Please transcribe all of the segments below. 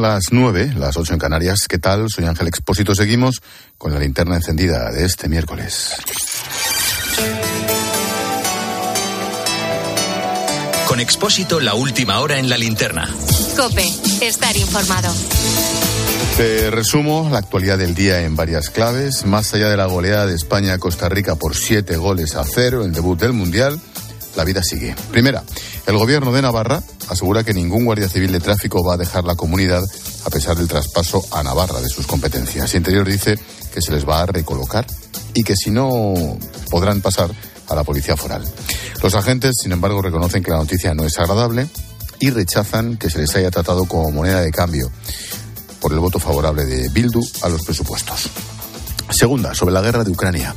Son las nueve, las ocho en Canarias. ¿Qué tal? Soy Ángel Expósito. Seguimos con la linterna encendida de este miércoles. Con Expósito, la última hora en la linterna. Cope, estar informado. Te resumo la actualidad del día en varias claves. Más allá de la goleada de España a Costa Rica por siete goles a cero, el debut del Mundial, la vida sigue. Primera, el gobierno de Navarra asegura que ningún guardia civil de tráfico va a dejar la comunidad a pesar del traspaso a Navarra de sus competencias. Interior dice que se les va a recolocar y que si no podrán pasar a la policía foral. Los agentes, sin embargo, reconocen que la noticia no es agradable y rechazan que se les haya tratado como moneda de cambio por el voto favorable de Bildu a los presupuestos. Segunda, sobre la guerra de Ucrania.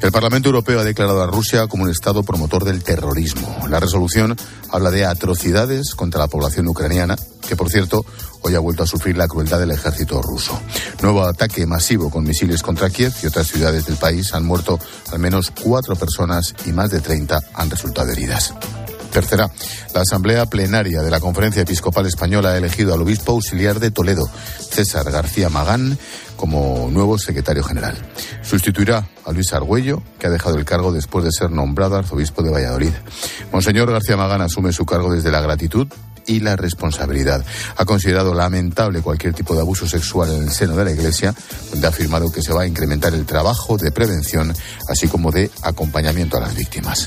El Parlamento Europeo ha declarado a Rusia como un Estado promotor del terrorismo. La resolución habla de atrocidades contra la población ucraniana, que por cierto hoy ha vuelto a sufrir la crueldad del ejército ruso. Nuevo ataque masivo con misiles contra Kiev y otras ciudades del país han muerto al menos cuatro personas y más de 30 han resultado heridas. Tercera, la Asamblea Plenaria de la Conferencia Episcopal Española ha elegido al obispo auxiliar de Toledo, César García Magán, como nuevo secretario general. Sustituirá a Luis Argüello, que ha dejado el cargo después de ser nombrado arzobispo de Valladolid. Monseñor García Magán asume su cargo desde la gratitud y la responsabilidad. Ha considerado lamentable cualquier tipo de abuso sexual en el seno de la Iglesia, donde ha afirmado que se va a incrementar el trabajo de prevención, así como de acompañamiento a las víctimas.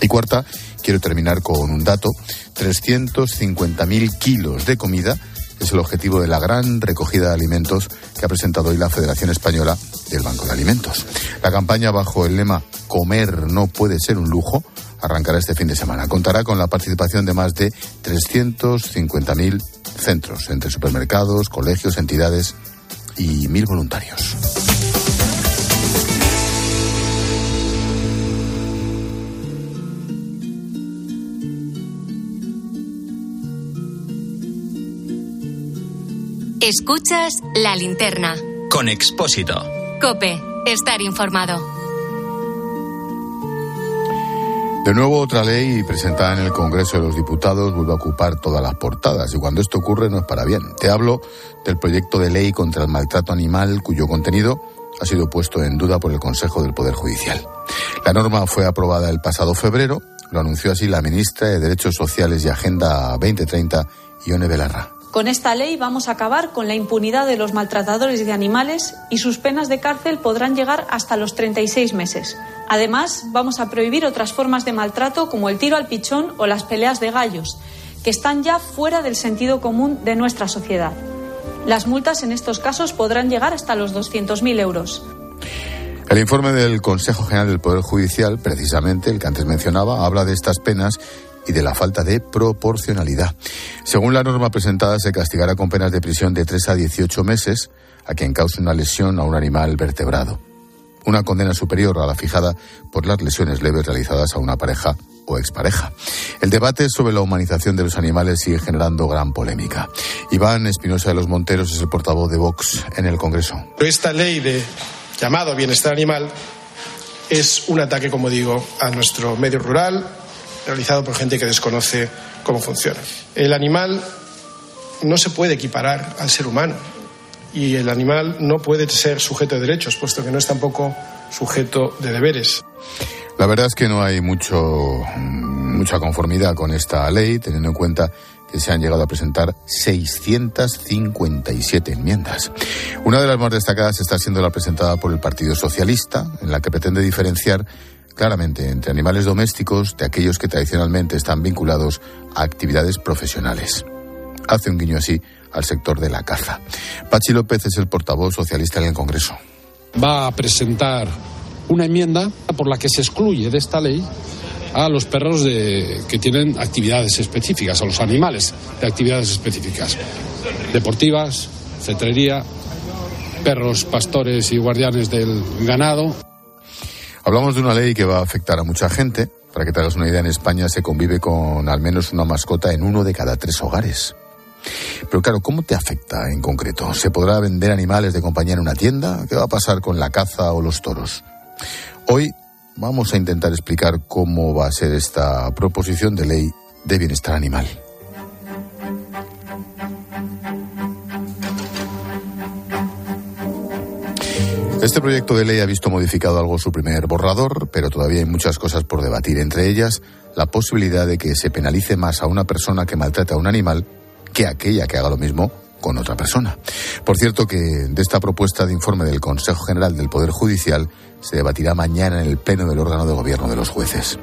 Y cuarta, quiero terminar con un dato. 350.000 kilos de comida es el objetivo de la gran recogida de alimentos que ha presentado hoy la Federación Española del Banco de Alimentos. La campaña bajo el lema Comer no puede ser un lujo arrancará este fin de semana. Contará con la participación de más de 350.000 centros, entre supermercados, colegios, entidades y mil voluntarios. Escuchas la linterna. Con Expósito. Cope, estar informado. De nuevo, otra ley presentada en el Congreso de los Diputados vuelve a ocupar todas las portadas y cuando esto ocurre no es para bien. Te hablo del proyecto de ley contra el maltrato animal cuyo contenido ha sido puesto en duda por el Consejo del Poder Judicial. La norma fue aprobada el pasado febrero, lo anunció así la ministra de Derechos Sociales y Agenda 2030, Ione Belarra. Con esta ley vamos a acabar con la impunidad de los maltratadores de animales y sus penas de cárcel podrán llegar hasta los 36 meses. Además, vamos a prohibir otras formas de maltrato como el tiro al pichón o las peleas de gallos, que están ya fuera del sentido común de nuestra sociedad. Las multas en estos casos podrán llegar hasta los 200.000 euros. El informe del Consejo General del Poder Judicial, precisamente el que antes mencionaba, habla de estas penas y de la falta de proporcionalidad. Según la norma presentada, se castigará con penas de prisión de 3 a 18 meses a quien cause una lesión a un animal vertebrado. Una condena superior a la fijada por las lesiones leves realizadas a una pareja o expareja. El debate sobre la humanización de los animales sigue generando gran polémica. Iván Espinosa de los Monteros es el portavoz de Vox en el Congreso. Esta ley de llamado bienestar animal es un ataque, como digo, a nuestro medio rural, realizado por gente que desconoce cómo funciona. El animal no se puede equiparar al ser humano y el animal no puede ser sujeto de derechos, puesto que no es tampoco sujeto de deberes. La verdad es que no hay mucho, mucha conformidad con esta ley, teniendo en cuenta que se han llegado a presentar 657 enmiendas. Una de las más destacadas está siendo la presentada por el Partido Socialista, en la que pretende diferenciar claramente entre animales domésticos de aquellos que tradicionalmente están vinculados a actividades profesionales. Hace un guiño así al sector de la caza. Pachi López es el portavoz socialista en el Congreso. Va a presentar una enmienda por la que se excluye de esta ley a los perros de, que tienen actividades específicas, a los animales de actividades específicas, deportivas, cetrería, perros pastores y guardianes del ganado. Hablamos de una ley que va a afectar a mucha gente. Para que te hagas una idea, en España se convive con al menos una mascota en uno de cada tres hogares. Pero claro, ¿cómo te afecta en concreto? ¿Se podrá vender animales de compañía en una tienda? ¿Qué va a pasar con la caza o los toros? Hoy vamos a intentar explicar cómo va a ser esta proposición de ley de bienestar animal. Este proyecto de ley ha visto modificado algo su primer borrador, pero todavía hay muchas cosas por debatir, entre ellas la posibilidad de que se penalice más a una persona que maltrata a un animal que aquella que haga lo mismo con otra persona. Por cierto que de esta propuesta de informe del Consejo General del Poder Judicial se debatirá mañana en el Pleno del órgano de gobierno de los jueces.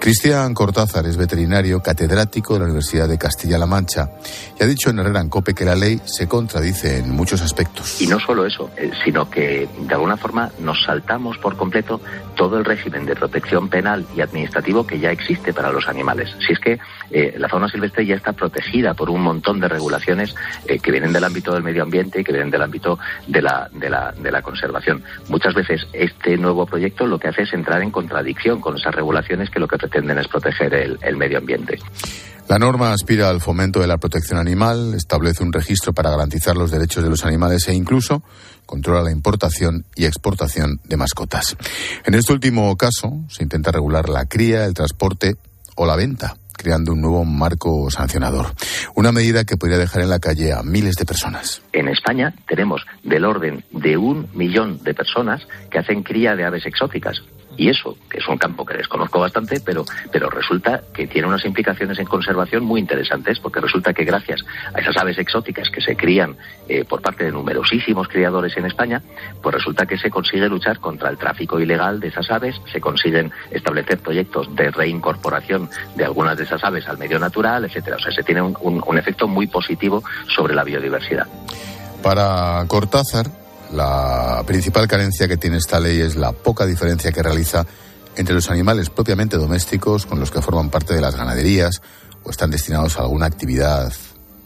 Cristian Cortázar es veterinario catedrático de la Universidad de Castilla-La Mancha y ha dicho en Herrera en Cope que la ley se contradice en muchos aspectos. Y no solo eso, eh, sino que de alguna forma nos saltamos por completo todo el régimen de protección penal y administrativo que ya existe para los animales. Si es que eh, la fauna silvestre ya está protegida por un montón de regulaciones eh, que vienen del ámbito del medio ambiente y que vienen del ámbito de la, de la, de la conservación. Muchas veces este nuevo proyecto lo que hace es entrar en contradicción con esas regulaciones que lo que pretenden es proteger el, el medio ambiente. La norma aspira al fomento de la protección animal, establece un registro para garantizar los derechos de los animales e incluso controla la importación y exportación de mascotas. En este último caso, se intenta regular la cría, el transporte o la venta creando un nuevo marco sancionador. Una medida que podría dejar en la calle a miles de personas. En España tenemos del orden de un millón de personas que hacen cría de aves exóticas. Y eso, que es un campo que desconozco bastante, pero, pero resulta que tiene unas implicaciones en conservación muy interesantes, porque resulta que gracias a esas aves exóticas que se crían eh, por parte de numerosísimos criadores en España, pues resulta que se consigue luchar contra el tráfico ilegal de esas aves, se consiguen establecer proyectos de reincorporación de algunas de esas aves al medio natural, etcétera. O sea, se tiene un, un, un efecto muy positivo sobre la biodiversidad. Para Cortázar, la principal carencia que tiene esta ley es la poca diferencia que realiza entre los animales propiamente domésticos con los que forman parte de las ganaderías o están destinados a alguna actividad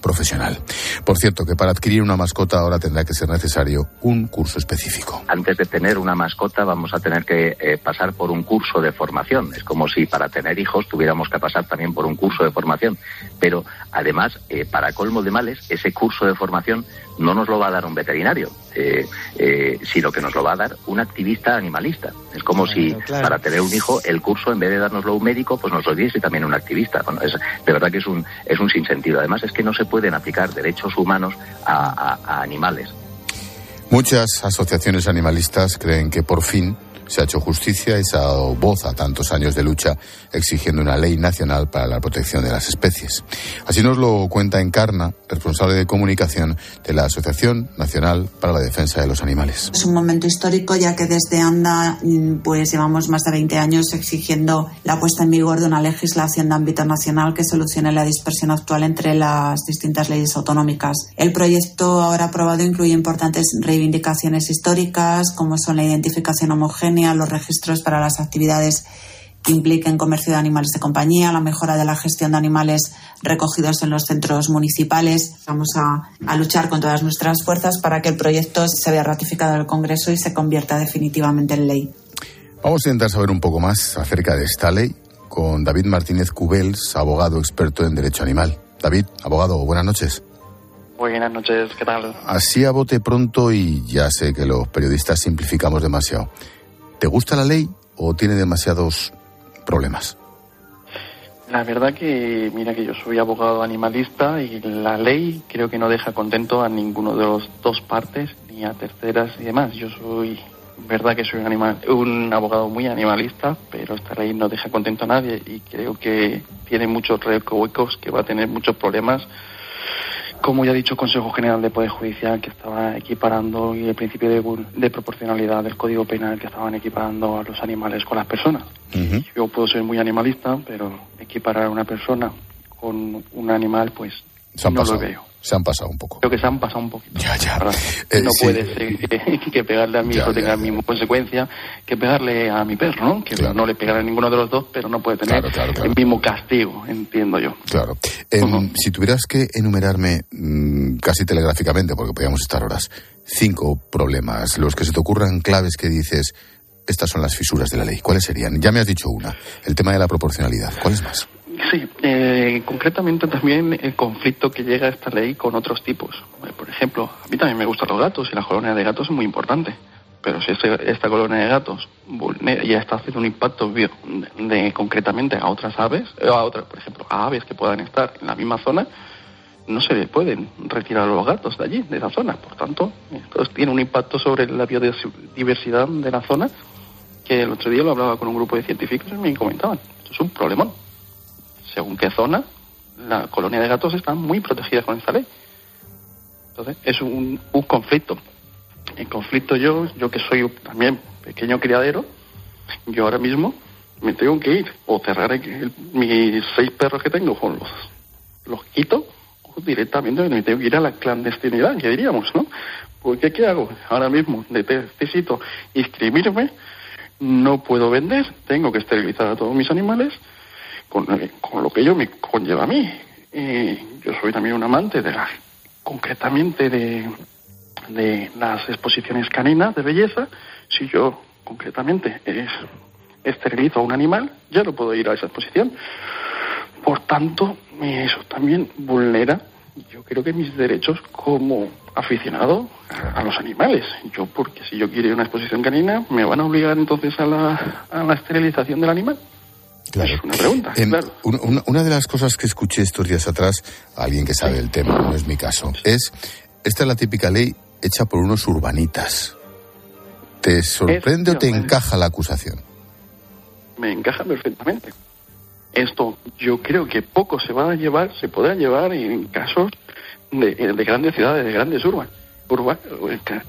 profesional. Por cierto, que para adquirir una mascota ahora tendrá que ser necesario un curso específico. Antes de tener una mascota vamos a tener que eh, pasar por un curso de formación. Es como si para tener hijos tuviéramos que pasar también por un curso de formación. Pero además, eh, para colmo de males, ese curso de formación no nos lo va a dar un veterinario, eh, eh, sino que nos lo va a dar un activista animalista. Es como claro, si claro. para tener un hijo el curso, en vez de dárnoslo un médico, pues nos lo diese también un activista. Bueno, es, de verdad que es un, es un sinsentido. Además, es que no se pueden aplicar derechos humanos a, animales. Muchas asociaciones animalistas creen que por fin se ha hecho justicia y se ha dado voz a tantos años de lucha exigiendo una ley nacional para la protección de las especies. Así nos lo cuenta Encarna, responsable de comunicación de la Asociación Nacional para la Defensa de los Animales. Es un momento histórico ya que desde ANDA pues llevamos más de 20 años exigiendo la puesta en vigor de una legislación de ámbito nacional que solucione la dispersión actual entre las distintas leyes autonómicas. El proyecto ahora aprobado incluye importantes reivindicaciones históricas como son la identificación homogénea los registros para las actividades que impliquen comercio de animales de compañía, la mejora de la gestión de animales recogidos en los centros municipales. Vamos a, a, luchar con todas nuestras fuerzas para que el proyecto se vea ratificado en el Congreso y se convierta definitivamente en ley. Vamos a intentar saber un poco más acerca de esta ley con David Martínez Cubels, abogado experto en derecho animal. David, abogado, buenas noches. Buenas noches, ¿qué tal? Así a bote pronto y ya sé que los periodistas simplificamos demasiado. ¿Te gusta la ley o tiene demasiados problemas? La verdad que, mira que yo soy abogado animalista y la ley creo que no deja contento a ninguno de los dos partes, ni a terceras y demás. Yo soy, verdad que soy un, animal, un abogado muy animalista, pero esta ley no deja contento a nadie y creo que tiene muchos recovecos, que va a tener muchos problemas como ya ha dicho el Consejo General de Poder Judicial, que estaba equiparando y el principio de, de, proporcionalidad del Código Penal, que estaban equiparando a los animales con las personas. Uh -huh. Yo puedo ser muy animalista, pero equiparar a una persona con un animal, pues no pasado. lo veo. Se han pasado un poco. Creo que se han pasado un poquito. Ya, ya. Eh, no sí. puede ser que, que, pegarle a mi hijo tenga la misma consecuencia que pegarle a mi perro, ¿no? Que Claro. no le pegará a ninguno de los dos, pero no puede tener Claro, claro, claro. el mismo castigo, entiendo yo. Claro. Em. Si tuvieras que enumerarme mm, casi telegráficamente, porque podríamos estar horas, cinco problemas, los que se te ocurran claves que dices, estas son las fisuras de la ley, ¿cuáles serían? Ya me has dicho una, el tema de la proporcionalidad. ¿Cuáles más? Sí, eh, concretamente también el conflicto que llega a esta ley con otros tipos. Eh, Por ejemplo, a mí también me gustan los gatos y la colonia de gatos es muy importante. Pero si este- esta colonia de gatos ya está haciendo un impacto bio- de, concretamente a otras aves, eh, a otras, por ejemplo, a aves que puedan estar en la misma zona, no se le pueden retirar los gatos de allí, de la zona. Por tanto, tiene un impacto sobre la biodiversidad de la zona que el otro día lo hablaba con un grupo de científicos y me comentaban. Esto es un problemón. Según qué zona, la colonia de gatos está muy protegida con esta ley. Entonces, es un, un conflicto. En conflicto yo, yo que soy también pequeño criadero, yo ahora mismo me tengo que ir o cerrar mis seis perros que tengo con los, los quito o directamente me tengo que ir a la clandestinidad, que diríamos, ¿no? Porque ¿qué hago? Ahora mismo necesito inscribirme, no puedo vender, tengo que esterilizar a todos mis animales, con, con lo que ello me conlleva a mí. yo soy también un amante de la, concretamente de, de las exposiciones caninas de belleza. Si yo concretamente es esterilizo a un animal, ya no puedo ir a esa exposición. Por tanto, eso también vulnera, yo creo que mis derechos como aficionado a, los animales. Yo, porque si yo quiero ir a una exposición canina, ¿me van a obligar entonces a la, a la esterilización del animal? Claro. Es una pregunta. claro. una, una, de las cosas que escuché estos días atrás, a alguien que sabe el tema, no es mi caso, es, esta es la típica ley hecha por unos urbanitas. ¿Te sorprende o te encaja la acusación? me encaja perfectamente. Esto yo creo que poco se va a llevar, se podrá llevar en casos de, grandes ciudades, de grandes urbas, urba,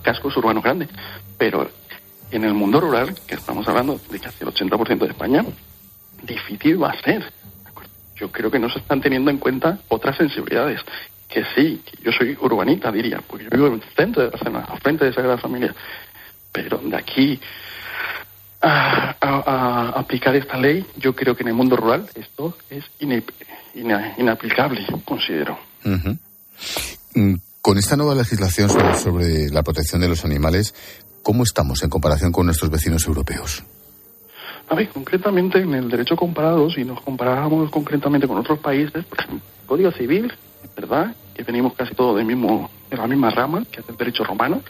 cascos urbanos grandes. Pero en el mundo rural, que estamos hablando de casi el 80% de España, difícil va a ser. Yo creo que no se están teniendo en cuenta otras sensibilidades. Que sí, yo soy urbanita, diría, porque yo vivo en el centro de Barcelona, frente de Sagrada Familia. Pero de aquí a, aplicar esta ley, yo creo que en el mundo rural esto es inaplicable, considero. Mm, con esta nueva legislación sobre, la protección de los animales, ¿cómo estamos en comparación con nuestros vecinos europeos? A ver, concretamente en el derecho comparado, si nos comparamos concretamente con otros países, ejemplo, el Código Civil, ¿verdad? Que venimos casi todos del mismo de la misma rama, que es el derecho romano,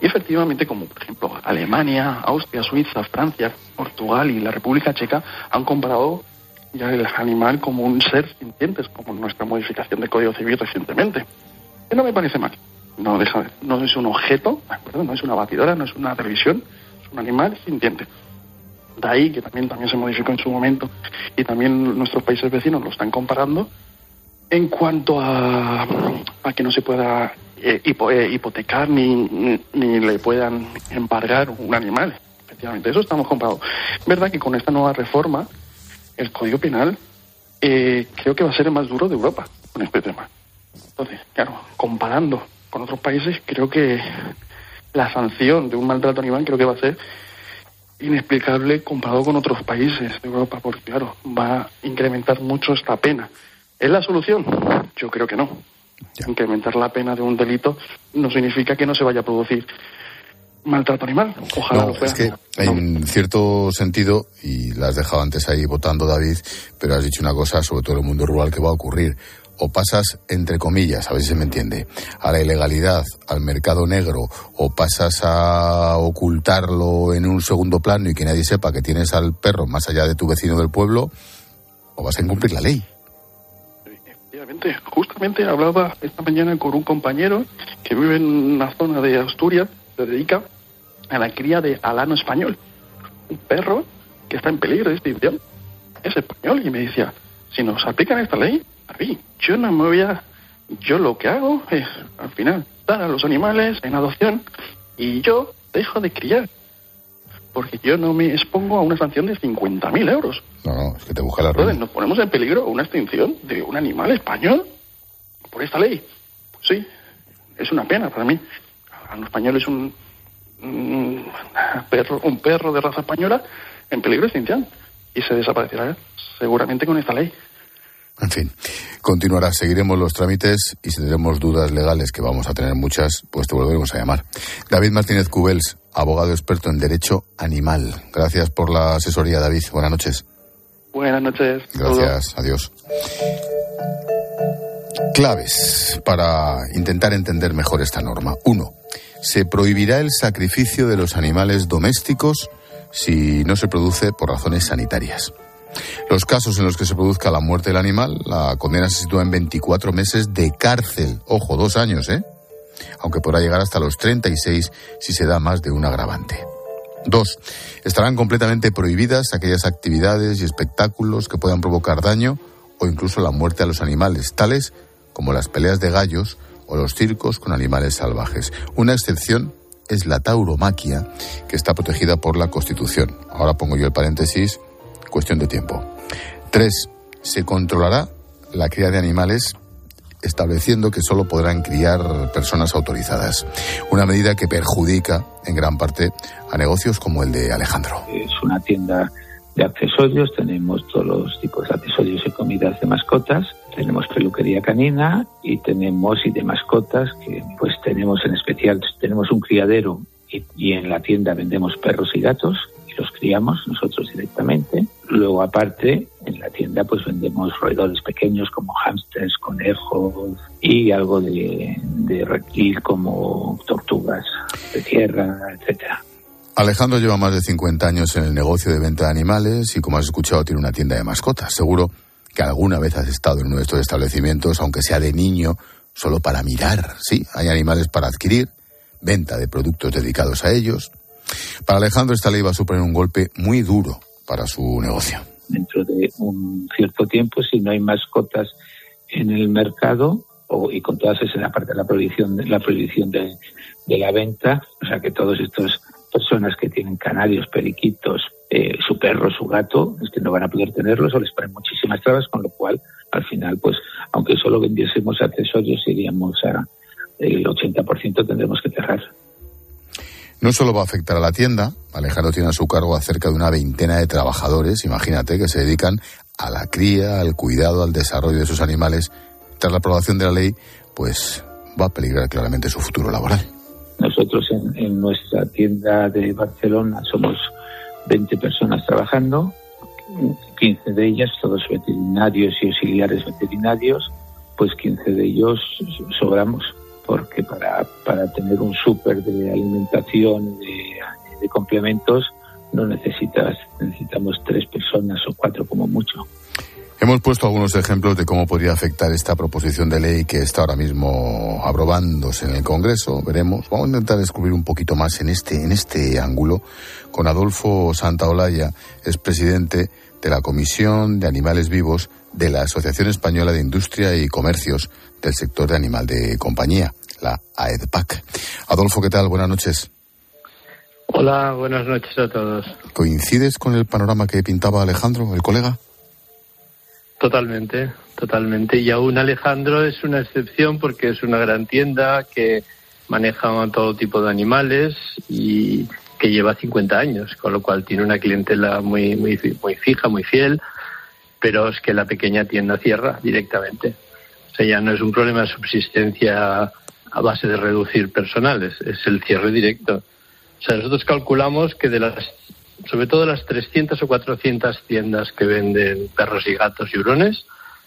y efectivamente como por ejemplo Alemania, Austria, Suiza, Francia, Portugal y la República Checa han comparado ya el animal como un ser sintiente, como nuestra modificación del Código Civil recientemente. Que no me parece mal. No, deja, no es un objeto, no es una batidora, no es una televisión, es un animal sintiente. De ahí que también, también se modificó en su momento y también nuestros países vecinos lo están comparando en cuanto a, a que no se pueda eh, eh, hipotecar ni, ni, le puedan embargar un animal. Efectivamente, eso estamos comprados. verdad que con esta nueva reforma, el Código Penal eh, creo que va a ser el más duro de Europa con este tema. Entonces, claro, comparando con otros países, creo que la sanción de un maltrato animal creo que va a ser inexplicable comparado con otros países de Europa, porque claro, va a incrementar mucho esta pena. ¿Es la solución? Yo creo que no. Incrementar la pena de un delito no significa que no se vaya a producir maltrato animal. Ojalá no, Es que en cierto sentido, y la has dejado antes ahí votando, David, pero has dicho una cosa, sobre todo en el mundo rural, que va a ocurrir. O pasas, entre comillas, a ver si se me entiende, a la ilegalidad, al mercado negro, o pasas a ocultarlo en un segundo plano y que nadie sepa que tienes al perro más allá de tu vecino del pueblo, o vas a incumplir la ley justamente hablaba esta mañana con un compañero que vive en una zona de Asturias, se dedica a la cría de alano español, un perro que está en peligro de extinción. Es español y me decía, si nos aplican esta ley, yo no me voy a... Yo lo que hago es, al final, dar a los animales en adopción y yo dejo de criar porque yo no me expongo a una sanción de 50.000 euros. No, no, es que te busca la ruina. Entonces, ¿nos ponemos en peligro una extinción de un animal español por esta ley? Pues sí, es una pena para mí. A los españoles un, un, perro, un perro de raza española en peligro de extinción y se desaparecerá seguramente con esta ley. En fin, continuará, seguiremos los trámites y si tenemos dudas legales, que vamos a tener muchas, pues te volveremos a llamar. David Martínez Cubels, abogado experto en derecho animal. Gracias por la asesoría, David. Buenas noches. Buenas noches. Gracias. Adiós. Claves para intentar entender mejor esta norma. Uno, se prohibirá el sacrificio de los animales domésticos si no se produce por razones sanitarias. Los casos en los que se produzca la muerte del animal, la condena se sitúa en 24 meses de cárcel. Ojo, dos años, ¿eh? Aunque podrá llegar hasta los 36 si se da más de un agravante. Dos, estarán completamente prohibidas aquellas actividades y espectáculos que puedan provocar daño o incluso la muerte a los animales, tales como las peleas de gallos o los circos con animales salvajes. Una excepción es la tauromaquia, que está protegida por la Constitución. Ahora pongo yo el paréntesis, cuestión de tiempo. Tres, se controlará la cría de animales estableciendo que solo podrán criar personas autorizadas. Una medida que perjudica en gran parte a negocios como el de Alejandro. Es una tienda de accesorios, tenemos todos los tipos de accesorios y comidas de mascotas, tenemos peluquería canina y tenemos y de mascotas que pues tenemos en especial tenemos un criadero y, y en la tienda vendemos perros y gatos los criamos nosotros directamente. Luego, aparte, en la tienda pues vendemos roedores pequeños como hámsters, conejos y algo de, de reptil como tortugas de tierra, etcétera. Alejandro lleva más de 50 años en el negocio de venta de animales y, como has escuchado, tiene una tienda de mascotas. Seguro que alguna vez has estado en uno de estos establecimientos, aunque sea de niño, solo para mirar. Sí, hay animales para adquirir, venta de productos dedicados a ellos. Para Alejandro esta ley va a suponer un golpe muy duro para su negocio. Dentro de un cierto tiempo, si no hay mascotas en el mercado, o, y con todas esas, aparte la prohibición, la prohibición de, de la venta, o sea que todas estas personas que tienen canarios, periquitos, eh, su perro, su gato, es que no van a poder tenerlos o les ponen muchísimas trabas, con lo cual, al final, pues, aunque solo vendiésemos accesorios, iríamos a el 80% tendremos que cerrar. No solo va a afectar a la tienda, Alejandro tiene a su cargo a cerca de una veintena de trabajadores, imagínate, que se dedican a la cría, al cuidado, al desarrollo de sus animales. Tras la aprobación de la ley, pues va a peligrar claramente su futuro laboral. Nosotros en, en nuestra tienda de Barcelona somos 20 personas trabajando, 15 de ellas, todos veterinarios y auxiliares veterinarios, pues 15 de ellos sobramos porque para, para tener un súper de alimentación, de, complementos, no necesitas, necesitamos tres personas o cuatro como mucho. Hemos puesto algunos ejemplos de cómo podría afectar esta proposición de ley que está ahora mismo aprobándose en el Congreso. Veremos. Vamos a intentar descubrir un poquito más en este, en este ángulo con Adolfo Santaolalla, es presidente de la Comisión de Animales Vivos de la Asociación Española de Industria y Comercios del sector de animal de compañía, la AEDPAC. Adolfo, ¿qué tal? Buenas noches. Hola, buenas noches a todos. ¿Coincides con el panorama que pintaba Alejandro, el colega? Totalmente, totalmente. Y aún Alejandro es una excepción porque es una gran tienda que maneja todo tipo de animales y que lleva 50 años, con lo cual tiene una clientela muy, muy, muy fija, muy fiel, pero es que la pequeña tienda cierra directamente. Ya no es un problema de subsistencia a base de reducir personales, es el cierre directo. O sea, nosotros calculamos que de las, sobre todo las 300 o 400 tiendas que venden perros y gatos y hurones,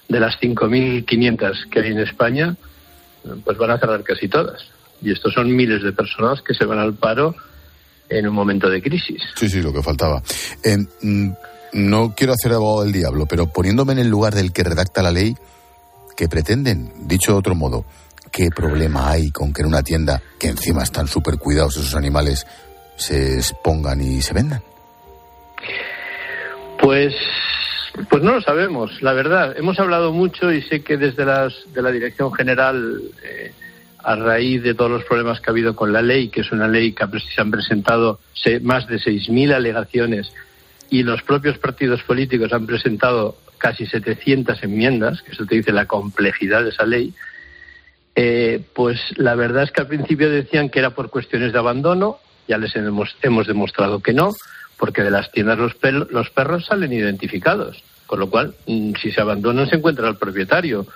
de las 5.500 que hay en España, pues van a cerrar casi todas. Y estos son miles de personas que se van al paro en un momento de crisis. Sí, sí, lo que faltaba. Eh, no quiero hacer abogado del diablo, pero poniéndome en el lugar del que redacta la ley, ¿qué pretenden? Dicho de otro modo, ¿qué problema hay con que en una tienda, que encima están súper cuidados esos animales, se expongan y se vendan? Pues, pues no lo sabemos, la verdad. Hemos hablado mucho y sé que desde las, de la Dirección General, eh, a raíz de todos los problemas que ha habido con la ley, que es una ley que se han presentado más de 6.000 alegaciones y los propios partidos políticos han presentado casi 700 enmiendas, que eso te dice la complejidad de esa ley, eh, pues la verdad es que al principio decían que era por cuestiones de abandono, ya les hemos, hemos demostrado que no, porque de las tiendas los, los perros salen identificados, con lo cual mm, si se abandonan se encuentra el propietario.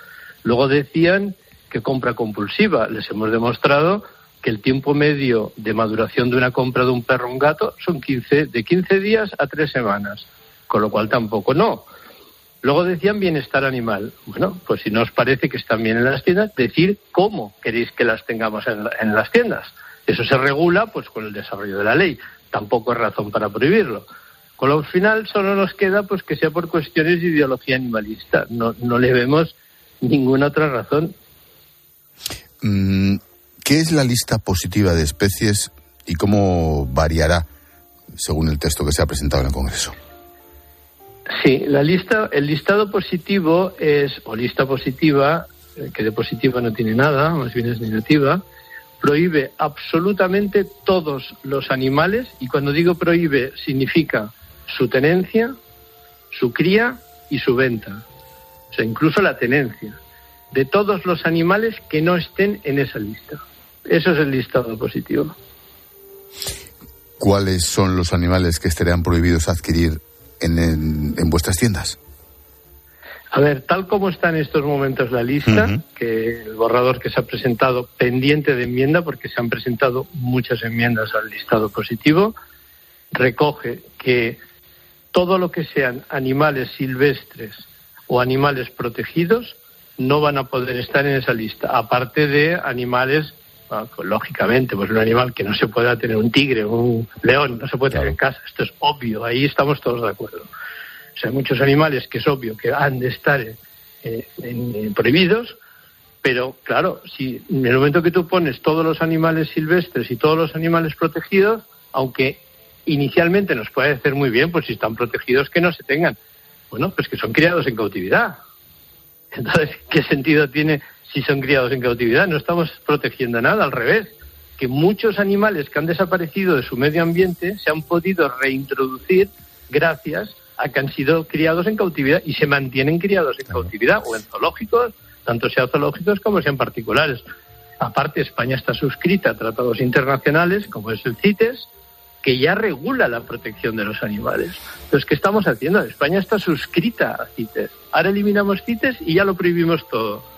Luego decían que compra compulsiva, les hemos demostrado que el tiempo medio de maduración de una compra de un perro o un gato son 15, de 15 días a 3 semanas, con lo cual tampoco no. Luego decían bienestar animal. Bueno, pues si no os parece que están bien en las tiendas, decir cómo queréis que las tengamos en, en las tiendas. Eso se regula pues con el desarrollo de la ley. Tampoco es razón para prohibirlo. Con lo final solo nos queda pues que sea por cuestiones de ideología animalista. No, no le vemos ninguna otra razón. Mm, ¿Qué es la lista positiva de especies y cómo variará según el texto que se ha presentado en el Congreso? Sí, la lista, el listado positivo es, o lista positiva, eh, que de positiva no tiene nada, más bien es negativa, prohíbe absolutamente todos los animales, y cuando digo prohíbe significa su tenencia, su cría y su venta. O sea, incluso la tenencia de todos los animales que no estén en esa lista. Eso es el listado positivo. ¿Cuáles son los animales que estarían prohibidos adquirir en, en, vuestras tiendas? A ver, tal como está en estos momentos la lista, que el borrador que se ha presentado pendiente de enmienda, porque se han presentado muchas enmiendas al listado positivo, recoge que todo lo que sean animales silvestres o animales protegidos no van a poder estar en esa lista, aparte de animales lógicamente, pues un animal que no se pueda tener, un tigre, un león, no se puede tener en casa. Esto es obvio, ahí estamos todos de acuerdo. O sea, hay muchos animales que es obvio que han de estar eh, prohibidos, pero claro, si en el momento que tú pones todos los animales silvestres y todos los animales protegidos, aunque inicialmente nos puede hacer muy bien, pues si están protegidos que no se tengan. Bueno, pues que son criados en cautividad. Entonces, ¿qué sentido tiene si son criados en cautividad. No estamos protegiendo nada, al revés. Que muchos animales que han desaparecido de su medio ambiente se han podido reintroducir gracias a que han sido criados en cautividad y se mantienen criados en cautividad o en zoológicos, tanto sean zoológicos como sean particulares. Aparte, España está suscrita a tratados internacionales como es el CITES, que ya regula la protección de los animales. Entonces, ¿qué estamos haciendo? España está suscrita a CITES. Ahora eliminamos CITES y ya lo prohibimos todo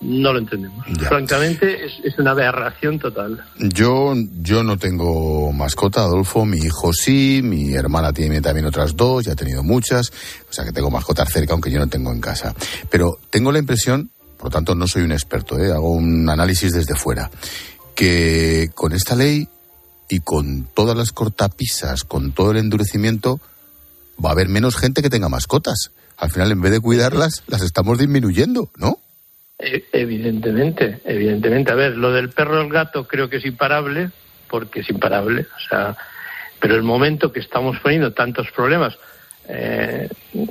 no lo entendemos. Francamente, es, una aberración total. Yo, yo no tengo mascota, Adolfo. Mi hijo sí, mi hermana tiene también otras dos, ya ha tenido muchas. O sea que tengo mascotas cerca, aunque yo no tengo en casa. Pero tengo la impresión, por lo tanto no soy un experto, ¿eh? hago un análisis desde fuera, que con esta ley y con todas las cortapisas, con todo el endurecimiento, va a haber menos gente que tenga mascotas. Al final, en vez de cuidarlas, las estamos disminuyendo, ¿no? E, evidentemente, evidentemente. A ver, lo del perro y el gato creo que es imparable, porque es imparable. O sea, pero el momento que estamos poniendo tantos problemas, eh,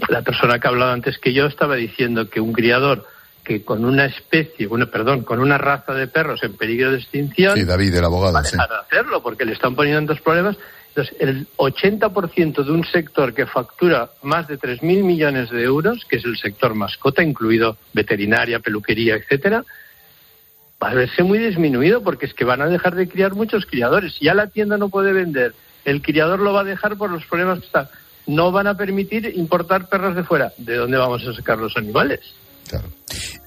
la persona que ha hablado antes que yo estaba diciendo que un criador que con una especie, bueno, perdón, con una raza de perros en peligro de extinción, sí, David, el abogado, va a dejar de hacerlo porque le están poniendo tantos problemas entonces, el 80% de un sector que factura más de 3.000 millones de euros, que es el sector mascota, incluido veterinaria, peluquería, etcétera, va a verse muy disminuido porque es que van a dejar de criar muchos criadores. Si ya la tienda no puede vender, el criador lo va a dejar por los problemas que están. No van a permitir importar perros de fuera. ¿De dónde vamos a sacar los animales? Claro.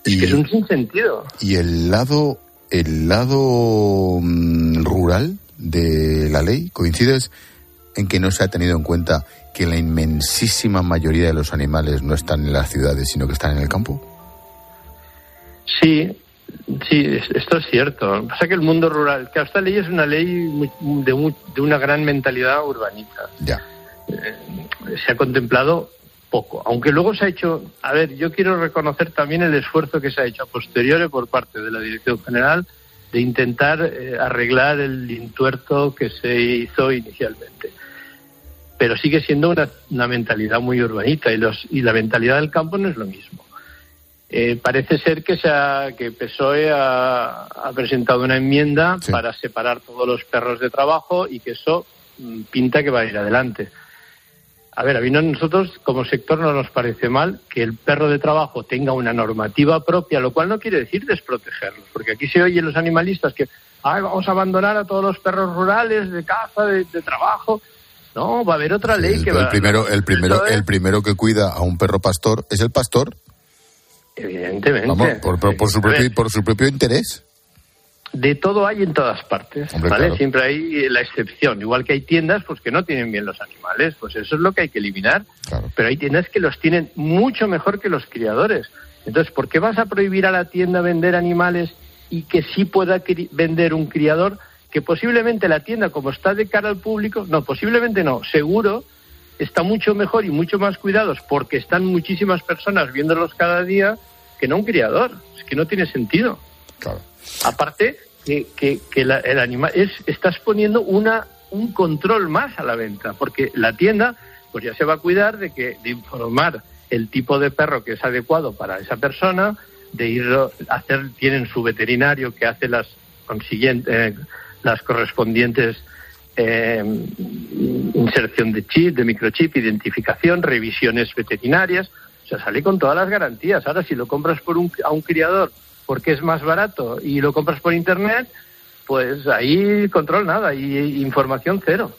Es que es un sinsentido. Y el lado, el lado mm, rural de la ley? ¿Coincides en que no se ha tenido en cuenta que la inmensísima mayoría de los animales no están en las ciudades, sino que están en el campo? Sí, sí, esto es cierto. Pasa que el mundo rural, que esta ley es una ley de, de una gran mentalidad urbanita. Ya. Eh, se ha contemplado poco, aunque luego se ha hecho, a ver, yo quiero reconocer también el esfuerzo que se ha hecho a posteriori por parte de la Dirección General de intentar eh, arreglar el intuerto que se hizo inicialmente. Pero sigue siendo una, mentalidad muy urbanita y, los, y la mentalidad del campo no es lo mismo. Eh, parece ser que, se que PSOE ha, presentado una enmienda para separar todos los perros de trabajo y que eso mm, pinta que va a ir adelante. A ver, a mí nosotros como sector no nos parece mal que el perro de trabajo tenga una normativa propia, lo cual no quiere decir desprotegerlos, porque aquí se oyen los animalistas que vamos a abandonar a todos los perros rurales de caza, de, trabajo. No, va a haber otra ley el, que el va primero, el primero, el primero que cuida a un perro pastor es el pastor. Evidentemente. Vamos, por, su propio, por su propio interés de todo hay en todas partes, ¿vale? Siempre hay la excepción. Igual que hay tiendas pues que no tienen bien los animales, pues eso es lo que hay que eliminar. Pero hay tiendas que los tienen mucho mejor que los criadores. Entonces, ¿por qué vas a prohibir a la tienda vender animales y que sí pueda vender un criador que posiblemente la tienda, como está de cara al público, no, posiblemente no, seguro está mucho mejor y mucho más cuidados porque están muchísimas personas viéndolos cada día que no un criador. Es que no tiene sentido. Aparte que, que, el animal es estás poniendo una un control más a la venta porque la tienda pues ya se va a cuidar de que de informar el tipo de perro que es adecuado para esa persona, de ir a hacer tienen su veterinario que hace las consiguientes eh, las correspondientes eh, inserción de chip, de microchip, identificación, revisiones veterinarias, o sea, sale con todas las garantías. Ahora, si lo compras por un, a un criador porque es más barato y lo compras por internet, pues ahí control nada y información cero.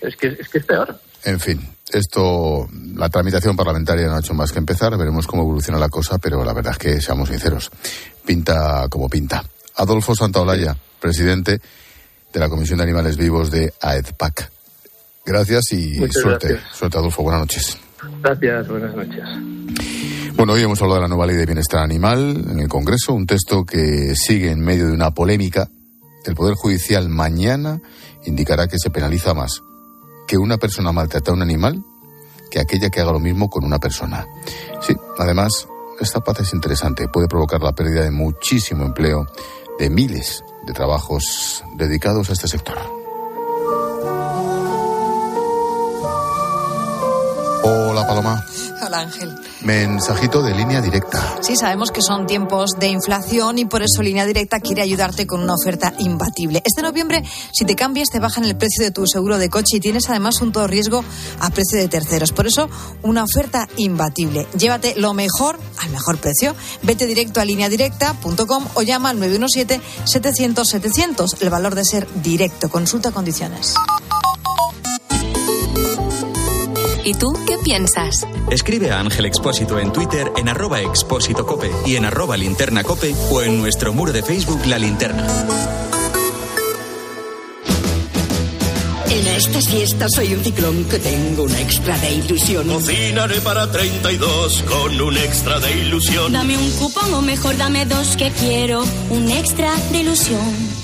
Es que es, que es peor. En fin, esto, la tramitación parlamentaria no ha hecho más que empezar, veremos cómo evoluciona la cosa, pero la verdad es que, seamos sinceros, pinta como pinta. Adolfo Santaolalla, presidente de la Comisión de Animales Vivos de AEDPAC. Gracias y suerte. Suerte, Adolfo. Buenas noches. Gracias, buenas noches. Bueno, hoy hemos hablado de la nueva ley de bienestar animal en el Congreso, un texto que sigue en medio de una polémica. El Poder Judicial mañana indicará que se penaliza más que una persona maltrata a un animal que aquella que haga lo mismo con una persona. Sí, además, esta paz es interesante. Puede provocar la pérdida de muchísimo empleo, de miles de trabajos dedicados a este sector. Hola Paloma. Hola Ángel. Mensajito de línea directa. Sí, sabemos que son tiempos de inflación y por eso Línea Directa quiere ayudarte con una oferta imbatible. Este noviembre, si te cambias, te bajan el precio de tu seguro de coche y tienes además un todo riesgo a precio de terceros. Por eso, una oferta imbatible. Llévate lo mejor al mejor precio. Vete directo a lineadirecta.com o llama al 917-700-700. El valor de ser directo. Consulta condiciones. ¿Y tú qué piensas? Escribe a Ángel Expósito en Twitter en arroba expósito cope y en arroba linterna cope o en nuestro muro de Facebook La Linterna. En esta fiesta soy un ciclón que tengo un extra de ilusión. Cocinaré para 32 con un extra de ilusión. Dame un cupón o mejor dame dos que quiero un extra de ilusión.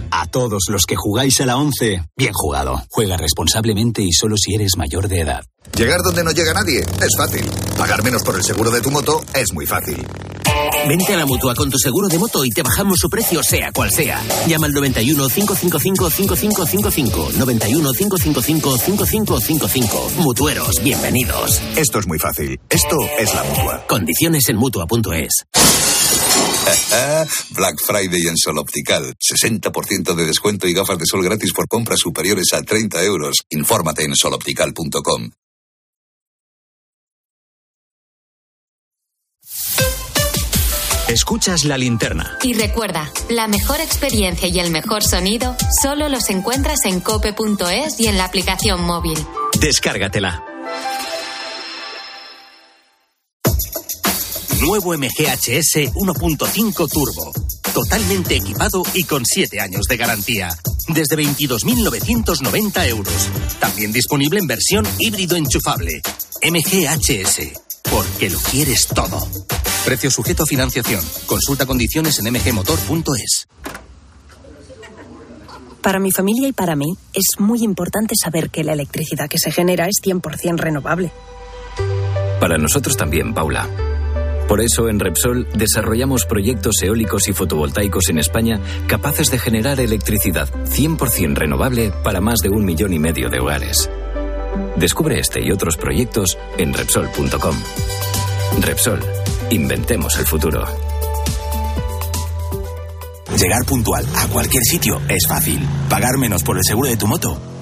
A todos los que jugáis a la 11, bien jugado. Juega responsablemente y solo si eres mayor de edad. Llegar donde no llega nadie es fácil. Pagar menos por el seguro de tu moto es muy fácil. Vente a la mutua con tu seguro de moto y te bajamos su precio, sea cual sea. Llama al 91 555 5555. 91 555 5555. Mutueros, bienvenidos. Esto es muy fácil. Esto es la mutua. Condiciones en mutua.es. Black Friday en Sol Optical. 60% de descuento y gafas de sol gratis por compras superiores a 30 euros. Infórmate en soloptical.com. Escuchas la linterna. Y recuerda, la mejor experiencia y el mejor sonido solo los encuentras en cope.es y en la aplicación móvil. Descárgatela. Nuevo MGHS 1.5 Turbo. Totalmente equipado y con 7 años de garantía. Desde 22.990 euros. También disponible en versión híbrido enchufable. MGHS. Porque lo quieres todo. Precio sujeto a financiación. Consulta condiciones en mgmotor.es. Para mi familia y para mí es muy importante saber que la electricidad que se genera es 100% renovable. Para nosotros también, Paula. Por eso en Repsol desarrollamos proyectos eólicos y fotovoltaicos en España capaces de generar electricidad 100% renovable para más de un millón y medio de hogares. Descubre este y otros proyectos en Repsol.com. Repsol Inventemos el futuro. Llegar puntual a cualquier sitio es fácil. Pagar menos por el seguro de tu moto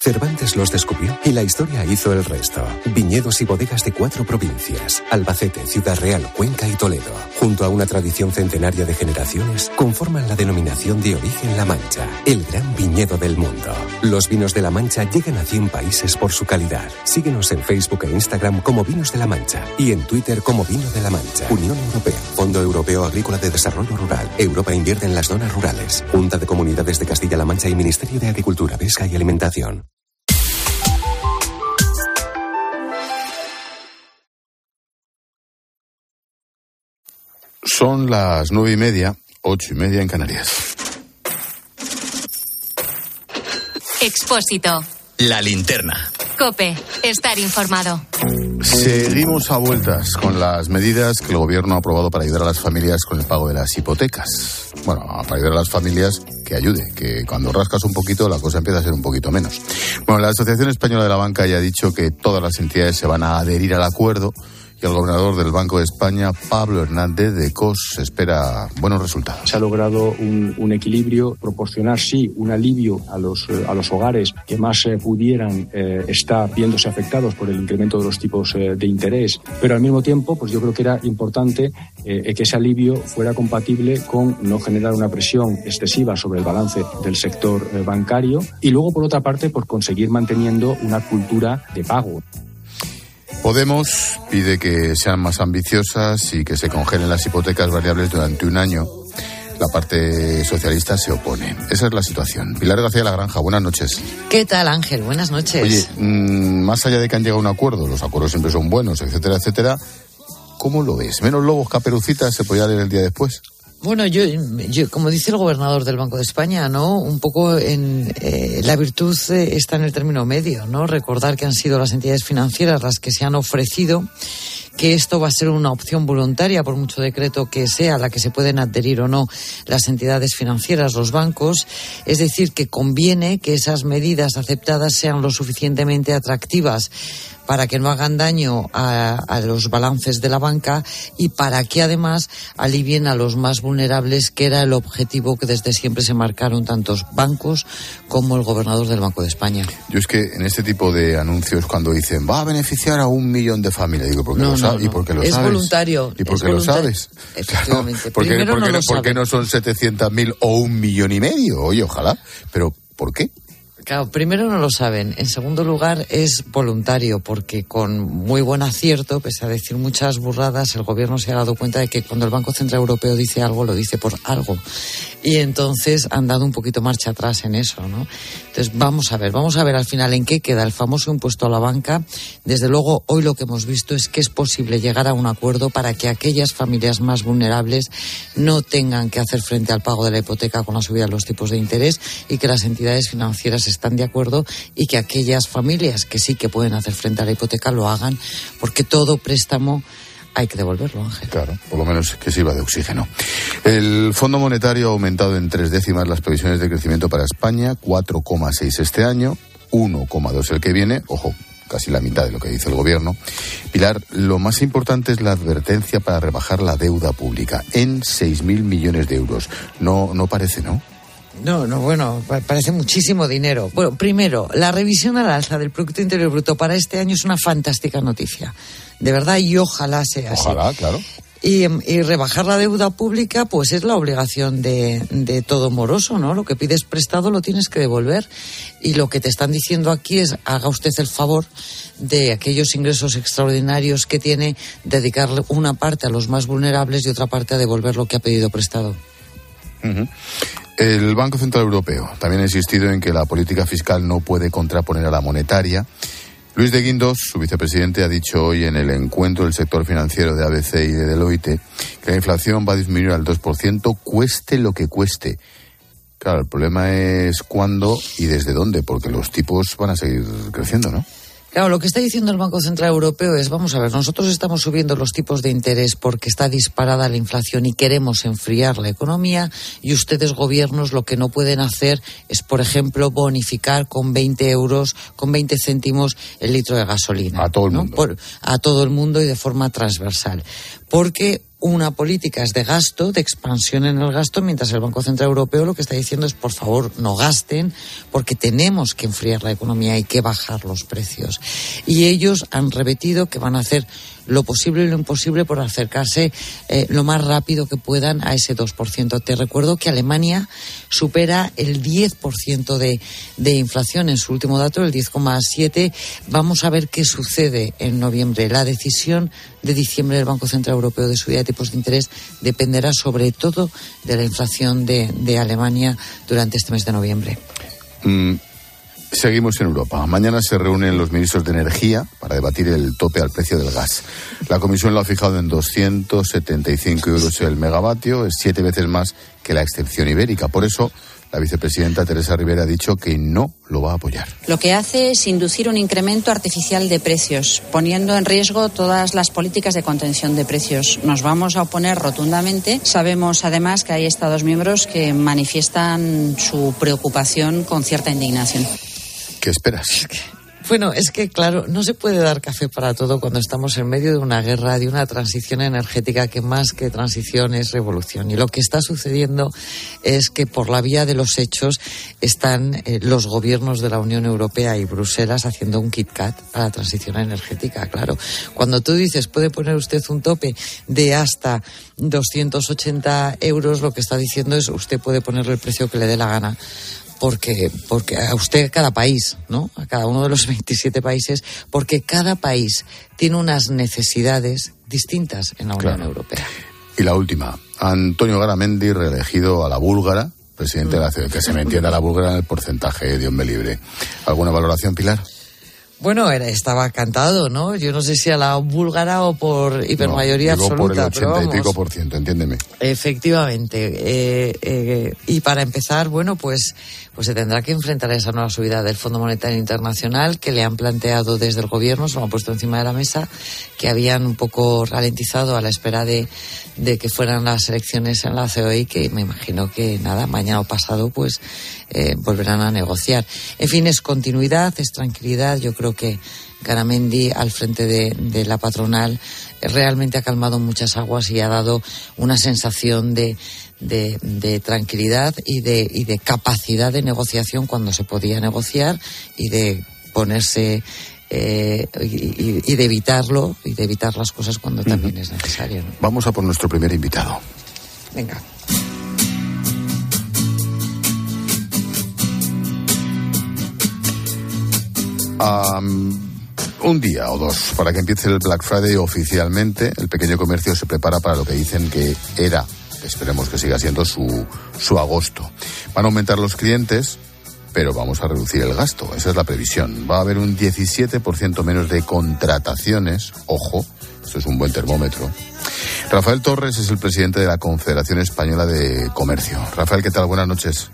Cervantes los descubrió y la historia hizo el resto. Viñedos y bodegas de cuatro provincias, Albacete, Ciudad Real, Cuenca y Toledo, junto a una tradición centenaria de generaciones, conforman la denominación de origen La Mancha, el gran viñedo del mundo. Los vinos de La Mancha llegan a 100 países por su calidad. Síguenos en Facebook e Instagram como Vinos de La Mancha y en Twitter como Vino de La Mancha. Unión Europea, Fondo Europeo Agrícola de Desarrollo Rural. Europa invierte en las zonas rurales. Junta de Comunidades de Castilla-La Mancha y Ministerio de Agricultura, Pesca y Alimentación. Son las nueve y media, ocho y media en Canarias. Expósito. La linterna. Cope. Estar informado. Seguimos a vueltas con las medidas que el gobierno ha aprobado para ayudar a las familias con el pago de las hipotecas. Bueno, para ayudar a las familias que ayude, que cuando rascas un poquito la cosa empieza a ser un poquito menos. Bueno, la Asociación Española de la Banca ya ha dicho que todas las entidades se van a adherir al acuerdo y el gobernador del Banco de España, Pablo Hernández de Cos, espera buenos resultados. Se ha logrado un, equilibrio, proporcionar, sí, un alivio a los, eh, a los hogares que más eh, pudieran eh, estar viéndose afectados por el incremento de los tipos eh, de interés, pero al mismo tiempo, pues yo creo que era importante que ese alivio fuera compatible con no generar una presión excesiva sobre el balance del sector bancario y luego, por otra parte, por conseguir manteniendo una cultura de pago. Podemos pide que sean más ambiciosas y que se congelen las hipotecas variables durante un año. La parte socialista se opone. Esa es la situación. Pilar García de la Granja, buenas noches. ¿Qué tal, Ángel? Buenas noches. Oye, mmm, más allá de que han llegado a un acuerdo, los acuerdos siempre son buenos, etcétera, etcétera, ¿cómo lo ves? ¿Menos lobos caperucitas se podía leer el día después? Bueno, yo, yo, como dice el gobernador del Banco de España, ¿no? Un poco en eh, la virtud eh, está en el término medio, ¿no? Recordar que han sido las entidades financieras las que se han ofrecido que esto va a ser una opción voluntaria, por mucho decreto que sea, a la que se pueden adherir o no las entidades financieras, los bancos. Es decir, que conviene que esas medidas aceptadas sean lo suficientemente atractivas para que no hagan daño a, a, los balances de la banca y para que además alivien a los más vulnerables, que era el objetivo que desde siempre se marcaron tantos bancos como el gobernador del Banco de España. Yo es que en este tipo de anuncios cuando dicen va a beneficiar a un millón de familias, digo, ¿por qué no, no? ¿Y por qué lo es sabes? voluntario. ¿Y por qué lo sabes? Efectivamente. Claro, ¿por, qué, Primero no lo ¿por qué no son 700.000 o un millón y medio? Oye, ojalá. Pero, ¿por qué? Claro, primero no lo saben. En segundo lugar, es voluntario, porque con muy buen acierto, pese a decir muchas burradas, el gobierno se ha dado cuenta de que cuando el Banco Central Europeo dice algo, lo dice por algo. Y entonces han dado un poquito marcha atrás en eso, ¿no? Entonces, vamos a ver, vamos a ver al final en qué queda el famoso impuesto a la banca. Desde luego, hoy lo que hemos visto es que es posible llegar a un acuerdo para que aquellas familias más vulnerables no tengan que hacer frente al pago de la hipoteca con la subida de los tipos de interés y que las entidades financieras están de acuerdo y que aquellas familias que sí que pueden hacer frente a la hipoteca lo hagan, porque todo préstamo hay que devolverlo, Ángel. Claro, por lo menos que sirva de oxígeno. El Fondo Monetario ha aumentado en tres décimas las previsiones de crecimiento para España, 4,6 este año, 1,2 el que viene, ojo, casi la mitad de lo que dice el gobierno. Pilar, lo más importante es la advertencia para rebajar la deuda pública en 6.000 millones de euros. No, no parece, ¿no? No, no, bueno, parece muchísimo dinero. Bueno, primero, la revisión al alza del Producto Interior Bruto para este año es una fantástica noticia. De verdad, y ojalá sea ojalá, así. claro. Y, y, rebajar la deuda pública, pues es la obligación de, de, todo moroso, ¿no? Lo que pides prestado lo tienes que devolver. Y lo que te están diciendo aquí es, haga usted el favor de aquellos ingresos extraordinarios que tiene, dedicarle una parte a los más vulnerables y otra parte a devolver lo que ha pedido prestado. Uh -huh. El Banco Central Europeo también ha insistido en que la política fiscal no puede contraponer a la monetaria. Luis de Guindos, su vicepresidente, ha dicho hoy en el encuentro del sector financiero de ABC y de Deloitte que la inflación va a disminuir al 2%, cueste lo que cueste. Claro, el problema es cuándo y desde dónde, porque los tipos van a seguir creciendo, ¿no? Claro, lo que está diciendo el Banco Central Europeo es, vamos a ver, nosotros estamos subiendo los tipos de interés porque está disparada la inflación y queremos enfriar la economía y ustedes, gobiernos, lo que no pueden hacer es, por ejemplo, bonificar con 20 euros, con 20 céntimos el litro de gasolina. A todo el ¿no? mundo. Por, a todo el mundo y de forma transversal. Porque una política es de gasto, de expansión en el gasto, mientras el Banco Central Europeo lo que está diciendo es, por favor, no gasten, porque tenemos que enfriar la economía y que bajar los precios. Y ellos han repetido que van a hacer lo posible y lo imposible por acercarse eh, lo más rápido que puedan a ese 2%. Te recuerdo que Alemania supera el 10% de, de inflación en su último dato, el 10,7%. Vamos a ver qué sucede en noviembre. La decisión de diciembre del Banco Central Europeo de subida de tipos de interés dependerá sobre todo de la inflación de, de Alemania durante este mes de noviembre. Mm, Seguimos en Europa. Mañana se reúnen los ministros de Energía para debatir el tope al precio del gas. La Comisión lo ha fijado en 275 euros el megavatio, es siete veces más que la excepción ibérica. Por eso, la vicepresidenta Teresa Rivera ha dicho que no lo va a apoyar. Lo que hace es inducir un incremento artificial de precios, poniendo en riesgo todas las políticas de contención de precios. Nos vamos a oponer rotundamente. Sabemos además que hay Estados miembros que manifiestan su preocupación con cierta indignación. ¿Qué esperas? Bueno, es que claro, no se puede dar café para todo cuando estamos en medio de una guerra, de una transición energética que más que transición es revolución. Y lo que está sucediendo es que por la vía de los hechos están eh, los gobiernos de la Unión Europea y Bruselas haciendo un kit kat para la transición energética. Claro, cuando tú dices puede poner usted un tope de hasta 280 euros, lo que está diciendo es usted puede ponerle el precio que le dé la gana porque, porque a usted, cada país, ¿no? A cada uno de los 27 países, porque cada país tiene unas necesidades distintas en la Unión Europea. Y la última, Antonio Garamendi, reelegido a la búlgara, presidente de la que se me entienda la búlgara en el porcentaje de hombre libre. ¿Alguna valoración, Pilar? Bueno, era, estaba cantado, ¿no? Yo no sé si a la búlgara o por hipermayoría no, absoluta. por el 80 pero vamos, y pico por ciento, entiéndeme. Efectivamente. Eh, eh, y para empezar, bueno, pues, pues se tendrá que enfrentar a esa nueva subida del Fondo Monetario Internacional que le han planteado desde el gobierno, se lo han puesto encima de la mesa, que habían un poco ralentizado a la espera de, de que fueran las elecciones en la COE y que me imagino que nada, mañana o pasado, pues eh, volverán a negociar. En fin, es continuidad, es tranquilidad. Yo creo que Garamendi al frente de, la patronal realmente ha calmado muchas aguas y ha dado una sensación de, de, de tranquilidad y y de capacidad de negociación cuando se podía negociar y de ponerse eh, y, y, de evitarlo y de evitar las cosas cuando también es necesario. ¿no? Vamos a por nuestro primer invitado. Venga. Um, un día o dos para que empiece el Black Friday oficialmente. El pequeño comercio se prepara para lo que dicen que era, esperemos que siga siendo su, su agosto. Van a aumentar los clientes, pero vamos a reducir el gasto. Esa es la previsión. Va a haber un 17% menos de contrataciones. Ojo, esto es un buen termómetro. Rafael Torres es el presidente de la Confederación Española de Comercio. Rafael, ¿qué tal? Buenas noches.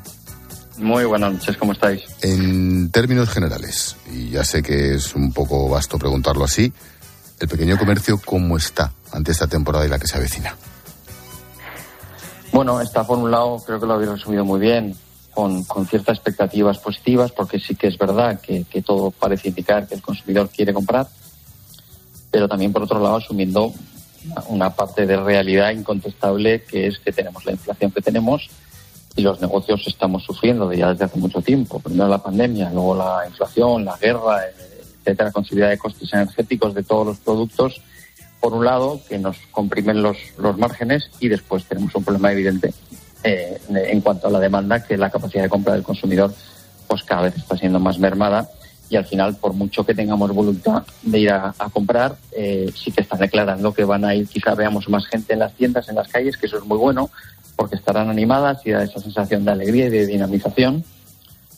Muy buenas noches, ¿cómo estáis? En términos generales, y ya sé que es un poco vasto preguntarlo así, el pequeño comercio, ¿cómo está ante esta temporada y la que se avecina? Bueno, está por un lado, creo que lo habéis resumido muy bien, con, con ciertas expectativas positivas, porque sí que es verdad que, todo parece indicar que el consumidor quiere comprar, pero también por otro lado asumiendo una parte de realidad incontestable que es que tenemos la inflación que tenemos y los negocios estamos sufriendo ya desde hace mucho tiempo. Primero la pandemia, luego la inflación, la guerra, etcétera, con subida de costes energéticos de todos los productos, por un lado, que nos comprimen los, los márgenes y después tenemos un problema evidente eh, en cuanto a la demanda, que la capacidad de compra del consumidor pues cada vez está siendo más mermada y al final, por mucho que tengamos voluntad de ir a, a comprar, eh, sí que están declarando que van a ir, quizá veamos más gente en las tiendas, en las calles, que eso es muy bueno, porque estarán animadas y da esa sensación de alegría y de dinamización,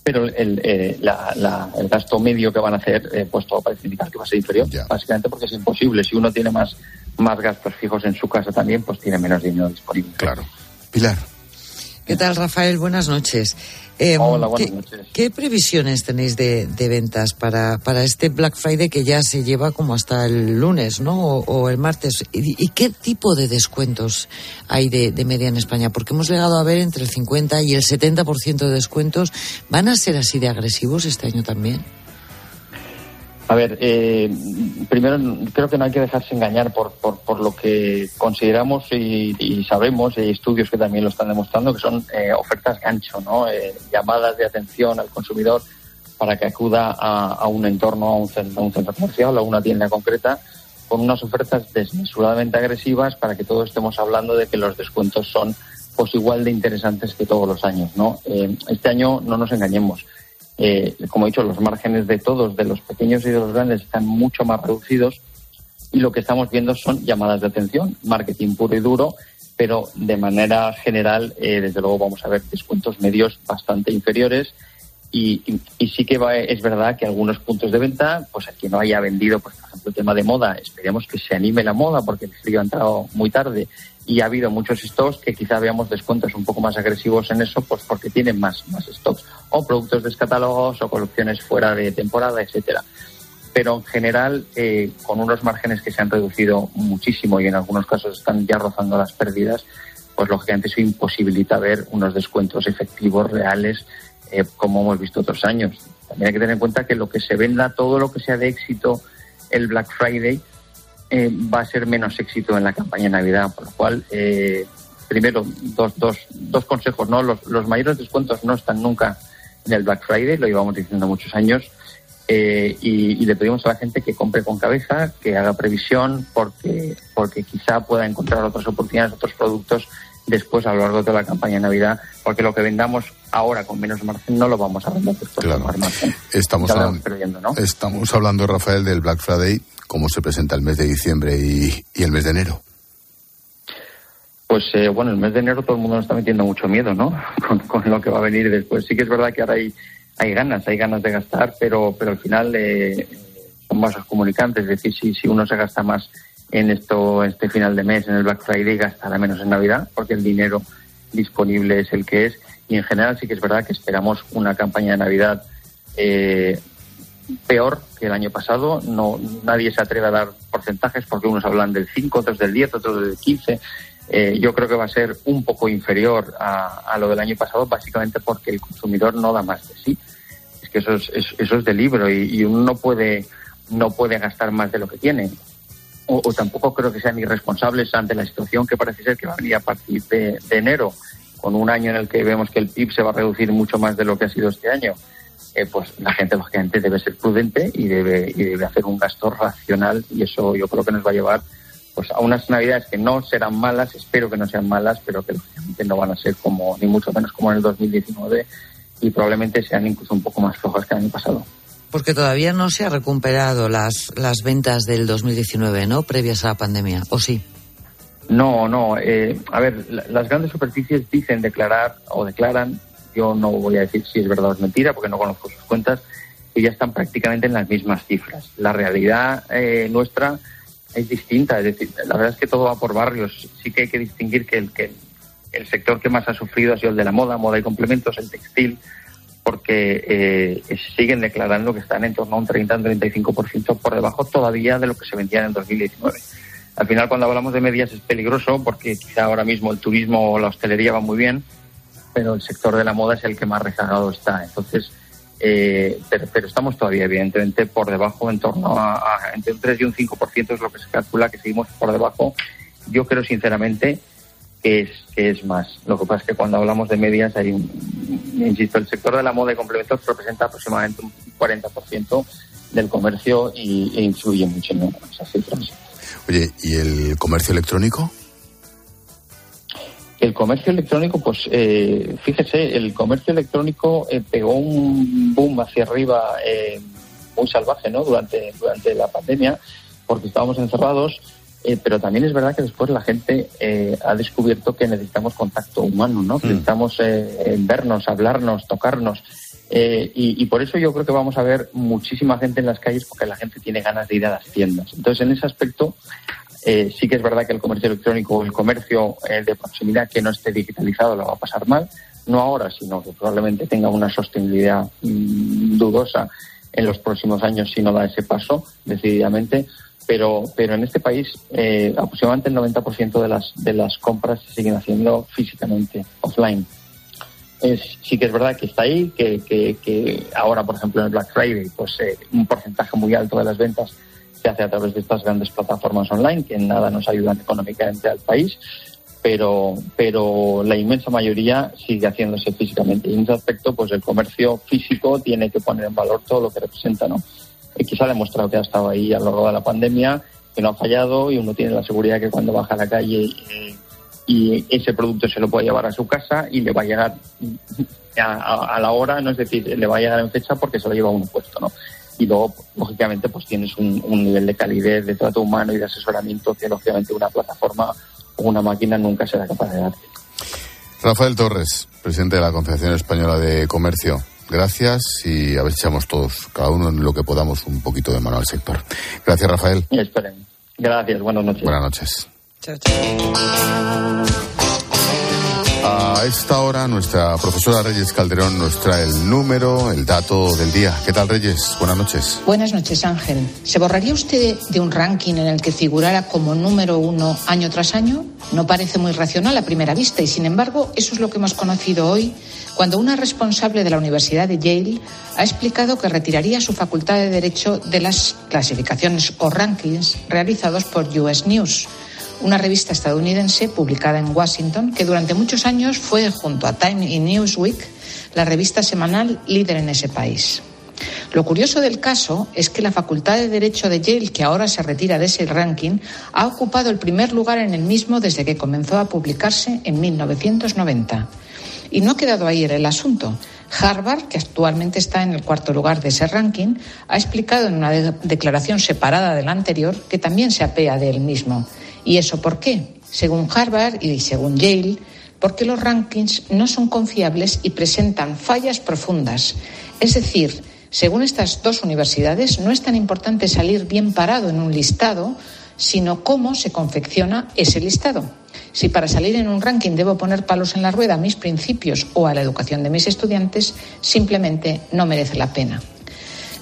pero el, eh, la, la, el gasto medio que van a hacer, eh, pues todo parece indicar que va a ser inferior, yeah. básicamente porque es imposible. Si uno tiene más, más gastos fijos en su casa también, pues tiene menos dinero disponible. Claro. Pilar. ¿Qué tal, Rafael? Buenas noches. Eh, Hola, buenas ¿qué, noches. ¿Qué previsiones tenéis de, de, ventas para, para este Black Friday que ya se lleva como hasta el lunes, ¿no? O, o el martes. ¿Y, ¿Y, qué tipo de descuentos hay de, de, media en España? Porque hemos llegado a ver entre el 50 y el 70% de descuentos. ¿Van a ser así de agresivos este año también? A ver, eh, primero creo que no hay que dejarse engañar por, por, lo que consideramos y, sabemos, y hay estudios que también lo están demostrando, que son eh, ofertas gancho, ¿no? Eh, llamadas de atención al consumidor para que acuda a, un entorno, a un, centro, a un centro comercial a una tienda concreta con unas ofertas desmesuradamente agresivas para que todos estemos hablando de que los descuentos son pues igual de interesantes que todos los años, ¿no? este año no nos engañemos eh, como he dicho, los márgenes de todos, de los pequeños y de los grandes, están mucho más reducidos y lo que estamos viendo son llamadas de atención, marketing puro y duro, pero de manera general, eh, desde luego vamos a ver descuentos medios bastante inferiores y, sí que va, es verdad que algunos puntos de venta, pues aquí no haya vendido, pues, por ejemplo, el tema de moda, esperemos que se anime la moda porque el frío ha entrado muy tarde y ha habido muchos stocks que quizá veamos descuentos un poco más agresivos en eso, pues porque tienen más, más stocks, o productos descatálogos o colecciones fuera de temporada, etcétera. Pero en general, eh, con unos márgenes que se han reducido muchísimo y en algunos casos están ya rozando las pérdidas, pues lógicamente eso imposibilita ver unos descuentos efectivos reales eh, como hemos visto otros años. También hay que tener en cuenta que lo que se venda, todo lo que sea de éxito el Black Friday, eh, va a ser menos éxito en la campaña de Navidad, por lo cual, eh, primero, dos, dos, dos consejos, ¿no? Los, los, mayores descuentos no están nunca en el Black Friday, lo llevamos diciendo muchos años, eh, y, le pedimos a la gente que compre con cabeza, que haga previsión, porque, porque quizá pueda encontrar otras oportunidades, otros productos después a lo largo de la campaña de Navidad, porque lo que vendamos ahora con menos margen no lo vamos a vender después con más margen. Estamos, hablando, estamos hablando, Rafael, del Black Friday cómo se presenta el mes de diciembre y, el mes de enero. Pues eh, bueno, el mes de enero todo el mundo nos está metiendo mucho miedo, ¿no? Con, lo que va a venir después. Sí que es verdad que ahora hay, hay ganas, hay ganas de gastar, pero, pero al final eh, son vasos comunicantes. Es decir, si, si uno se gasta más en esto, este final de mes, en el Black Friday, gastará menos en Navidad, porque el dinero disponible es el que es. Y en general sí que es verdad que esperamos una campaña de Navidad eh, peor que el año pasado. No, nadie se atreve a dar porcentajes porque unos hablan del 5, otros del 10, otros del 15. Eh, yo creo que va a ser un poco inferior a, lo del año pasado, básicamente porque el consumidor no da más de sí. Es que eso es, eso es de libro y, uno no puede, no puede gastar más de lo que tiene. O, tampoco creo que sean irresponsables ante la situación que parece ser que va a venir a partir de, de enero, con un año en el que vemos que el PIB se va a reducir mucho más de lo que ha sido este año eh, pues la gente lógicamente debe ser prudente y debe, y debe hacer un gasto racional y eso yo creo que nos va a llevar pues a unas navidades que no serán malas, espero que no sean malas, pero que lógicamente no van a ser como, ni mucho menos como en el 2019 y probablemente sean incluso un poco más flojas que el año pasado. Porque todavía no se ha recuperado las, las ventas del 2019, ¿no? Previas a la pandemia, ¿o sí? No, no. Eh, a ver, las grandes superficies dicen declarar o declaran yo no voy a decir si es verdad o es mentira, porque no conozco sus cuentas, que ya están prácticamente en las mismas cifras. La realidad eh, nuestra es distinta, es decir, la verdad es que todo va por barrios. Sí que hay que distinguir que el, que el sector que más ha sufrido ha sido el de la moda, moda y complementos, el textil, porque eh, siguen declarando que están en torno a un 30-35% por debajo todavía de lo que se vendía en el 2019. Al final, cuando hablamos de medias es peligroso porque quizá ahora mismo el turismo o la hostelería va muy bien, pero el sector de la moda es el que más rezagado está. Entonces, eh, pero, estamos todavía, evidentemente, por debajo, en torno a, entre un 3 y un 5% es lo que se calcula que seguimos por debajo. Yo creo, sinceramente, que es, que es más. Lo que pasa es que cuando hablamos de medias, hay un, insisto, el sector de la moda y complementos representa aproximadamente un 40% del comercio y, e influye mucho en esas cifras. Oye, ¿y el comercio electrónico? El comercio electrónico, pues eh, fíjese, el comercio electrónico eh, pegó un boom hacia arriba eh, muy salvaje, ¿no? Durante, durante la pandemia, porque estábamos encerrados, pero también es verdad que después la gente ha descubierto que necesitamos contacto humano, ¿no? Mm. necesitamos vernos, hablarnos, tocarnos. Y, y, por eso yo creo que vamos a ver muchísima gente en las calles porque la gente tiene ganas de ir a las tiendas. Entonces, en ese aspecto, eh, sí que es verdad que el comercio electrónico o el comercio eh, de proximidad que no esté digitalizado lo va a pasar mal, no ahora, sino que probablemente tenga una sostenibilidad mm, dudosa en los próximos años si no da ese paso decididamente. Pero, pero en este país eh, aproximadamente el 90% de las, de las compras se siguen haciendo físicamente, offline. es, sí que es verdad que está ahí, que, que, ahora, por ejemplo, en el Black Friday, pues eh, un porcentaje muy alto de las ventas se hace a través de estas grandes plataformas online que en nada nos ayudan económicamente al país, pero, pero la inmensa mayoría sigue haciéndose físicamente. Y en ese aspecto, pues el comercio físico tiene que poner en valor todo lo que representa, ¿no? X ha demostrado que ha estado ahí a lo largo de la pandemia, que no ha fallado y uno tiene la seguridad que cuando baja a la calle y ese producto se lo puede llevar a su casa y le va a llegar a, la hora, no es decir, le va a llegar en fecha porque se lo lleva a uno puesto, ¿no? Y luego, lógicamente, pues tienes un, nivel de calidad, de trato humano y de asesoramiento que, lógicamente, una plataforma o una máquina nunca será capaz de dar. Rafael Torres, presidente de la Confederación Española de Comercio. Gracias y a ver si echamos todos, cada uno en lo que podamos, un poquito de mano al sector. Gracias, Rafael. esperen. Gracias, buenas noches. Buenas noches. A esta hora nuestra profesora Reyes Calderón nos trae el número, el dato del día. ¿Qué tal Reyes? Buenas noches. Buenas noches Ángel. ¿Se borraría usted de un ranking en el que figurara como número uno año tras año? No parece muy racional a primera vista y sin embargo eso es lo que hemos conocido hoy cuando una responsable de la Universidad de Yale ha explicado que retiraría su facultad de Derecho de las clasificaciones o rankings realizados por US News una revista estadounidense publicada en Washington que durante muchos años fue, junto a Time y Newsweek, la revista semanal líder en ese país. Lo curioso del caso es que la Facultad de Derecho de Yale, que ahora se retira de ese ranking, ha ocupado el primer lugar en el mismo desde que comenzó a publicarse en 1990. Y no ha quedado ahí el asunto. Harvard, que actualmente está en el cuarto lugar de ese ranking, ha explicado en una declaración separada de la anterior que también se apea de él mismo ¿Y eso por qué? Según Harvard y según Yale, porque los rankings no son confiables y presentan fallas profundas. Es decir, según estas dos universidades, no es tan importante salir bien parado en un listado, sino cómo se confecciona ese listado. Si para salir en un ranking debo poner palos en la rueda a mis principios o a la educación de mis estudiantes, simplemente no merece la pena.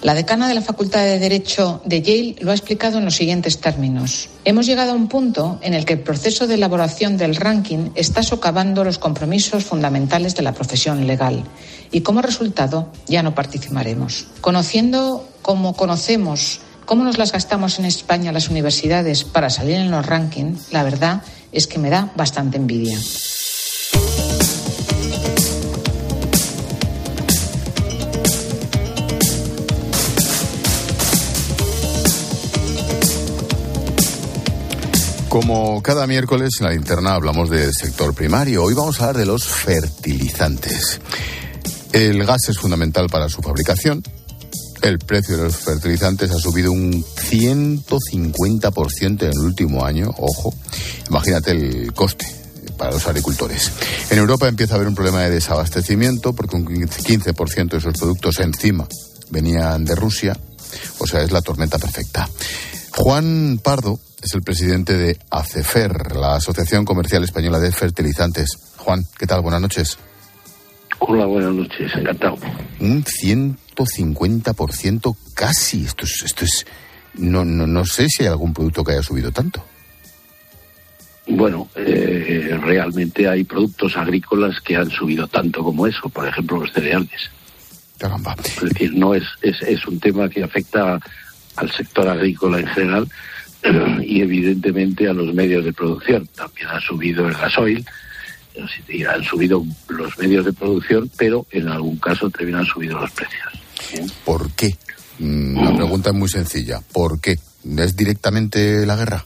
La decana de la Facultad de Derecho de Yale lo ha explicado en los siguientes términos. Hemos llegado a un punto en el que el proceso de elaboración del ranking está socavando los compromisos fundamentales de la profesión legal y como resultado ya no participaremos. Conociendo como conocemos cómo nos las gastamos en España las universidades para salir en los rankings, la verdad es que me da bastante envidia. Como cada miércoles en la linterna hablamos del sector primario, hoy vamos a hablar de los fertilizantes. El gas es fundamental para su fabricación. El precio de los fertilizantes ha subido un 150% en el último año. Ojo, imagínate el coste para los agricultores. En Europa empieza a haber un problema de desabastecimiento porque un 15% de esos productos encima venían de Rusia. O sea, es la tormenta perfecta. Juan Pardo es el presidente de ACEFER, la Asociación Comercial Española de Fertilizantes. Juan, ¿qué tal? Buenas noches. Hola, buenas noches, encantado. Un 150% casi. Esto es, esto es no, no, no sé si hay algún producto que haya subido tanto. Bueno, eh, realmente hay productos agrícolas que han subido tanto como eso, por ejemplo los cereales. Caramba. Es decir, no es, es, es un tema que afecta al sector agrícola en general, y evidentemente a los medios de producción. También ha subido el gasoil, han subido los medios de producción, pero en algún caso también han subido los precios. ¿Por qué? Mm, la pregunta es muy sencilla. ¿Por qué? ¿Es directamente la guerra?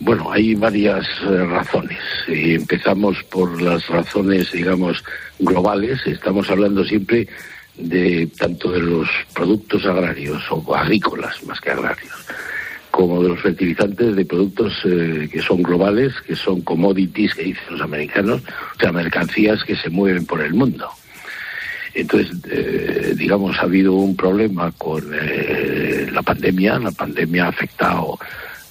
Bueno, hay varias eh, razones. Si empezamos por las razones, digamos, globales. Estamos hablando siempre de tanto de los productos agrarios o agrícolas más que agrarios como de los fertilizantes de productos eh, que son globales, que son commodities, que dicen los americanos, o sea, mercancías que se mueven por el mundo. Entonces, eh, digamos, ha habido un problema con eh, la pandemia. La pandemia ha afectado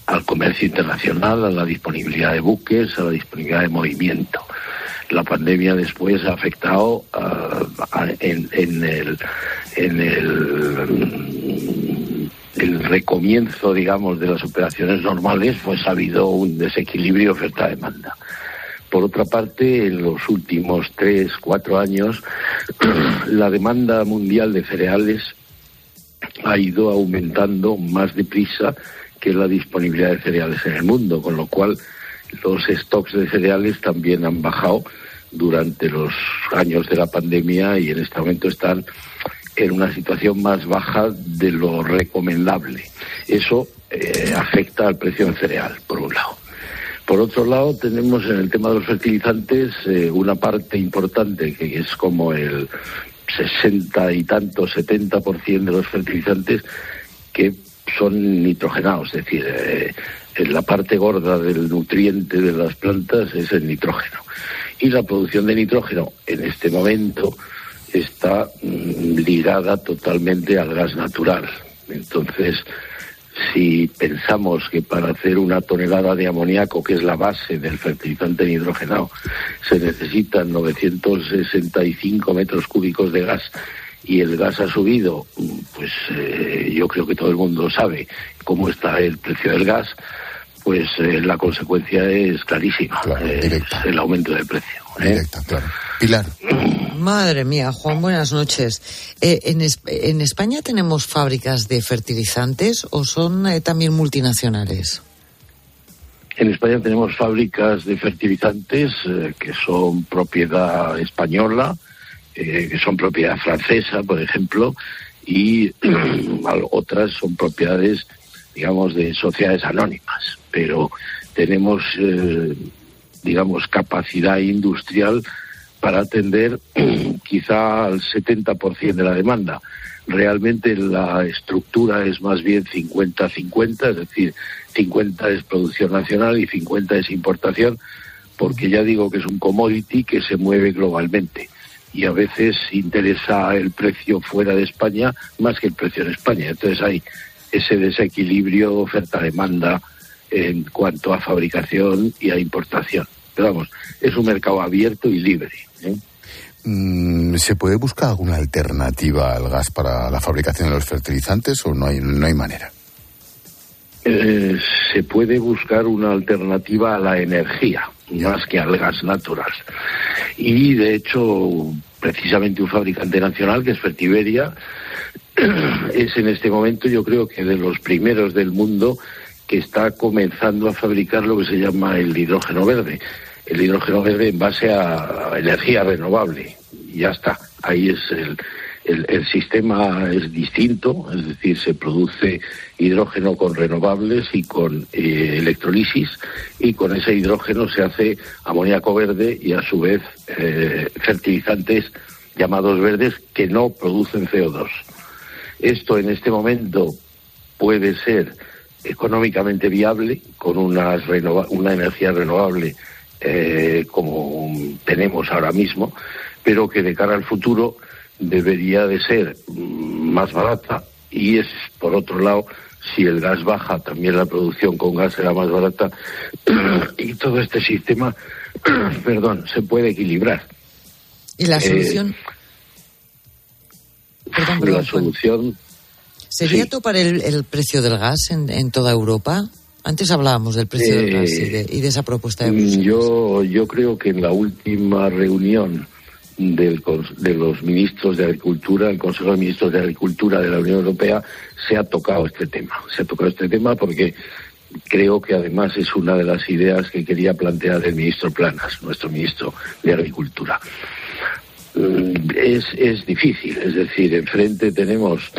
al comercio internacional, a la disponibilidad de buques, a la disponibilidad de movimiento. La pandemia después ha afectado en, en, el, en el el recomienzo, digamos, de las operaciones normales, pues ha habido un desequilibrio oferta-demanda. por otra parte, en los últimos tres, cuatro años, la demanda mundial de cereales ha ido aumentando más deprisa que la disponibilidad de cereales en el mundo, con lo cual los stocks de cereales también han bajado durante los años de la pandemia y en este momento están en una situación más baja de lo recomendable. Eso eh, afecta al precio del cereal, por un lado. Por otro lado, tenemos en el tema de los fertilizantes eh, una parte importante que es como el 60 y tanto, 70% de los fertilizantes que son nitrogenados, es decir, eh, la parte gorda del nutriente de las plantas es el nitrógeno. Y la producción de nitrógeno en este momento está mm, ligada totalmente al gas natural. Entonces, si pensamos que para hacer una tonelada de amoníaco, que es la base del fertilizante nidrogenado, se necesitan 965 metros cúbicos de gas y el gas ha subido, pues eh, yo creo que todo el mundo sabe cómo está el precio del gas, pues eh, la consecuencia es clarísima, es el aumento del precio. ¿eh? Directa, claro. Pilar. Madre mía, Juan, buenas noches. Eh, en, en, España tenemos fábricas de fertilizantes o son eh, también multinacionales? En España tenemos fábricas de fertilizantes eh, que son propiedad española, que son propiedad francesa, por ejemplo, y otras son propiedades, digamos, de sociedades anónimas. Pero tenemos, digamos, capacidad industrial para atender quizá al 70% de la demanda. Realmente la estructura es más bien 50-50, es decir, 50 es producción nacional y 50 es importación, porque ya digo que es un commodity que se mueve globalmente y a veces interesa el precio fuera de España más que el precio en España. Entonces hay ese desequilibrio oferta-demanda en cuanto a fabricación y a importación. Pero vamos, es un mercado abierto y libre. ¿eh? Mm, ¿Se puede buscar alguna alternativa al gas para la fabricación de los fertilizantes o no hay, no hay manera? Eh, se puede buscar una alternativa a la energía, más que al gas natural. Y de hecho, precisamente un fabricante nacional, que es Fertiberia, es en este momento yo creo que de los primeros del mundo que está comenzando a fabricar lo que se llama el hidrógeno verde el hidrógeno verde en base a energía renovable. Ya está. Ahí es el, el, sistema es distinto, es decir, se produce hidrógeno con renovables y con eh, electrolisis y con ese hidrógeno se hace amoníaco verde y a su vez eh, fertilizantes llamados verdes que no producen CO2. Esto en este momento puede ser económicamente viable con unas una energía renovable eh, como tenemos ahora mismo, pero que de cara al futuro debería de ser mm, más barata. Y es, por otro lado, si el gas baja, también la producción con gas será más barata. Y todo este sistema, perdón, se puede equilibrar. ¿Y la eh, la solución... ¿Sería topar el, el, precio del gas en, en toda Europa? Antes hablábamos del precio del gas y de, y de, esa propuesta de mm, Yo, yo creo que en la última reunión del, de los ministros de Agricultura, el Consejo de Ministros de Agricultura de la Unión Europea, se ha tocado este tema. Se ha tocado este tema porque creo que además es una de las ideas que quería plantear el ministro Planas, nuestro ministro de Agricultura. Mm, es, es difícil, es decir, enfrente tenemos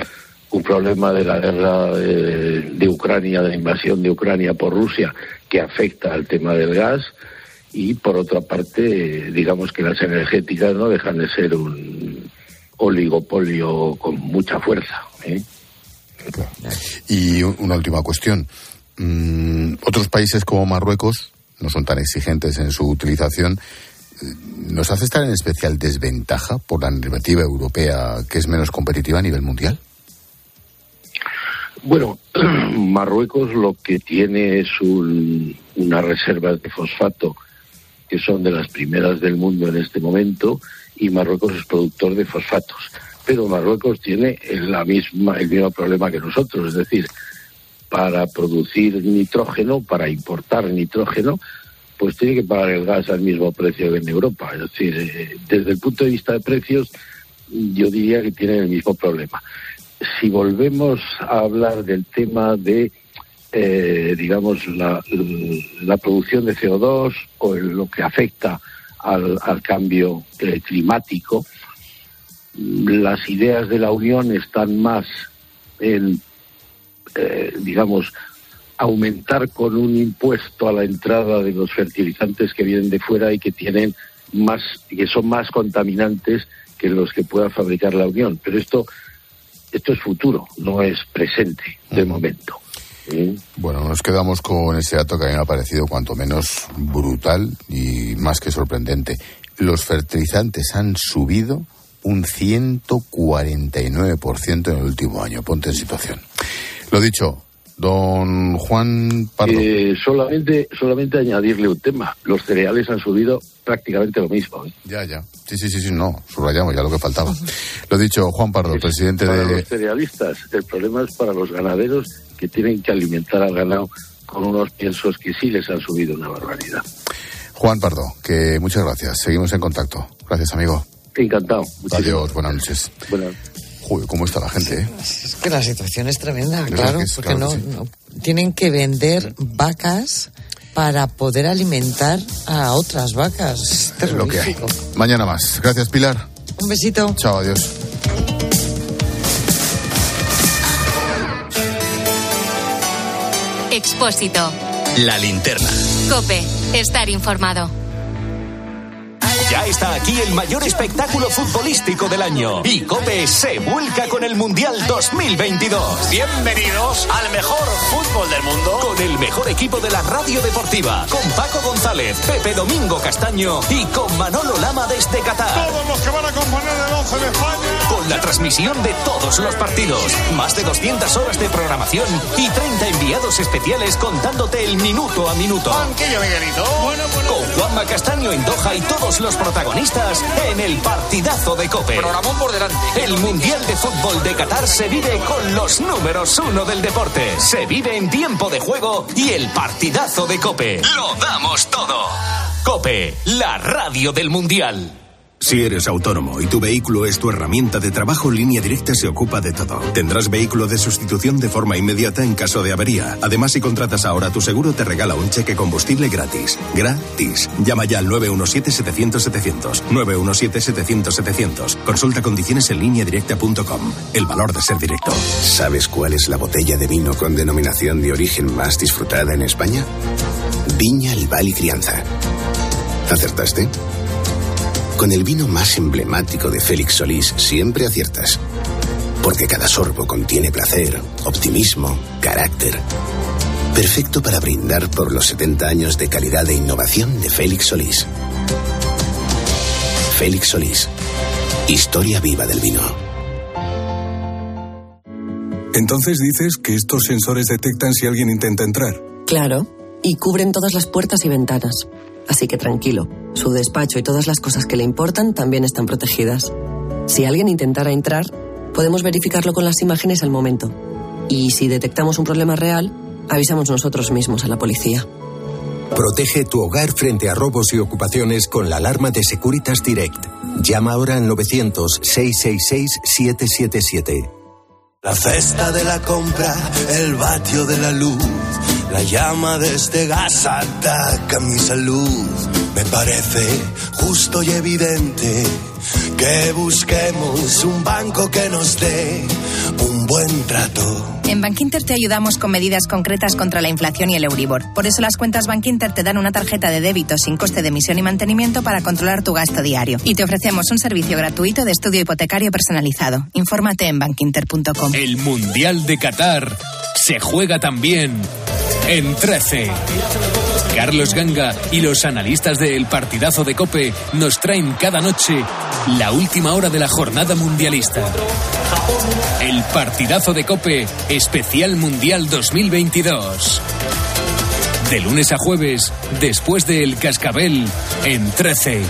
un problema de la guerra de, Ucrania, de la invasión de Ucrania por Rusia, que afecta al tema del gas, y por otra parte, digamos que las energéticas no dejan de ser un oligopolio con mucha fuerza. ¿eh? Y una última cuestión. Mm, otros países como Marruecos no son tan exigentes en su utilización. ¿Nos hace estar en especial desventaja por la normativa europea que es menos competitiva a nivel mundial? Bueno, Marruecos lo que tiene es un, unas reservas de fosfato que son de las primeras del mundo en este momento y Marruecos es productor de fosfatos. Pero Marruecos tiene el mismo problema que nosotros, es decir, para producir nitrógeno, para importar nitrógeno, pues tiene que pagar el gas al mismo precio que en Europa. Es decir, eh, desde el punto de vista de precios, yo diría que tienen el mismo problema. Si volvemos a hablar del tema de, eh, digamos, la, la, producción de CO2 o lo que afecta al, al cambio eh, climático, las ideas de la Unión están más en, digamos, aumentar con un impuesto a la entrada de los fertilizantes que vienen de fuera y que tienen más, que son más contaminantes que los que pueda fabricar la Unión. Pero esto, esto es futuro, no es presente de momento. Bueno, nos quedamos con ese dato que a mí me ha parecido cuanto menos brutal y más que sorprendente. Los fertilizantes han subido un 149% en el último año. Ponte en situación. Lo dicho, don Juan Pardo. Eh, solamente, solamente añadirle un tema. Los cereales han subido prácticamente lo mismo. ¿eh? Ya, ya. Sí, sí, sí, sí, no. Subrayamos ya lo que faltaba. lo dicho, Juan Pardo, presidente para de. los cerealistas. El problema es para los ganaderos que tienen que alimentar al ganado con unos piensos que sí les han subido una barbaridad. Juan Pardo, que muchas gracias. Seguimos en contacto. Gracias, amigo. Encantado. Adiós, buenas noches. Buenas. Joder, ¿cómo está la gente? Eh? Es que la situación es tremenda, claro, es, porque claro no, sí. no, tienen que vender vacas para poder alimentar a otras vacas. Es lo que hay. Mañana más. Gracias, Pilar. Un besito. Chao, adiós. Expósito. La linterna. Cope. Estar informado. Ya está aquí el mayor espectáculo futbolístico del año. Y Cope se vuelca con el Mundial 2022. Bienvenidos al mejor fútbol del mundo. Con el mejor equipo de la radio deportiva. Con Paco González, Pepe Domingo Castaño y con Manolo Lama desde Qatar. Todos los que van a componer el 11 de España. Con la transmisión de todos los partidos. Más de 200 horas de programación y 30 enviados especiales contándote el minuto a minuto. Banquillo, Miguelito. Bueno, bueno. Con Juanma Castaño en Doha y todos los protagonistas en el partidazo de Cope. Programón por delante. El Mundial de Fútbol de Qatar se vive con los números uno del deporte. Se vive en tiempo de juego y el partidazo de Cope. Lo damos todo. Cope, la radio del Mundial. Si eres autónomo y tu vehículo es tu herramienta de trabajo, Línea Directa se ocupa de todo. Tendrás vehículo de sustitución de forma inmediata en caso de avería. Además, si contratas ahora tu seguro, te regala un cheque combustible gratis. Gratis. Llama ya al 917-700-700. 917-700-700. Consulta condiciones en lineadirecta.com. El valor de ser directo. ¿Sabes cuál es la botella de vino con denominación de origen más disfrutada en España? Viña Albal y Crianza. ¿Acertaste? Con el vino más emblemático de Félix Solís siempre aciertas. Porque cada sorbo contiene placer, optimismo, carácter. Perfecto para brindar por los 70 años de calidad e innovación de Félix Solís. Félix Solís. Historia viva del vino. Entonces dices que estos sensores detectan si alguien intenta entrar. Claro, y cubren todas las puertas y ventanas. Así que tranquilo, su despacho y todas las cosas que le importan también están protegidas. Si alguien intentara entrar, podemos verificarlo con las imágenes al momento. Y si detectamos un problema real, avisamos nosotros mismos a la policía. Protege tu hogar frente a robos y ocupaciones con la alarma de Securitas Direct. Llama ahora al 900-666-777. La cesta de la compra, el vatio de la luz, la llama de este gas ataca mi salud. Me parece justo y evidente que busquemos un banco que nos dé un buen trato. En Bankinter te ayudamos con medidas concretas contra la inflación y el Euribor. Por eso las cuentas Bankinter te dan una tarjeta de débito sin coste de emisión y mantenimiento para controlar tu gasto diario. Y te ofrecemos un servicio gratuito de estudio hipotecario personalizado. Infórmate en bankinter.com. El Mundial de Qatar se juega también en 13. Carlos Ganga y los analistas del partidazo de Cope nos traen cada noche la última hora de la jornada mundialista. El partidazo de Cope especial Mundial 2022. De lunes a jueves, después del Cascabel, en 13.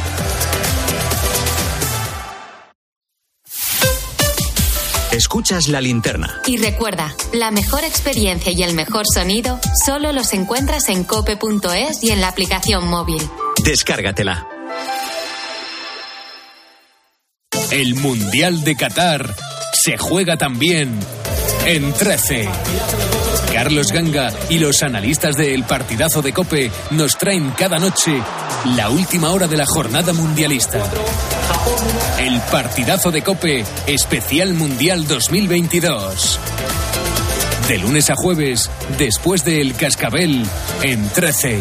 Escuchas la linterna. Y recuerda, la mejor experiencia y el mejor sonido solo los encuentras en cope.es y en la aplicación móvil. Descárgatela. El Mundial de Qatar se juega también en 13. Carlos Ganga y los analistas del partidazo de Cope nos traen cada noche la última hora de la jornada mundialista. El partidazo de Cope especial Mundial 2022. De lunes a jueves, después del Cascabel, en 13.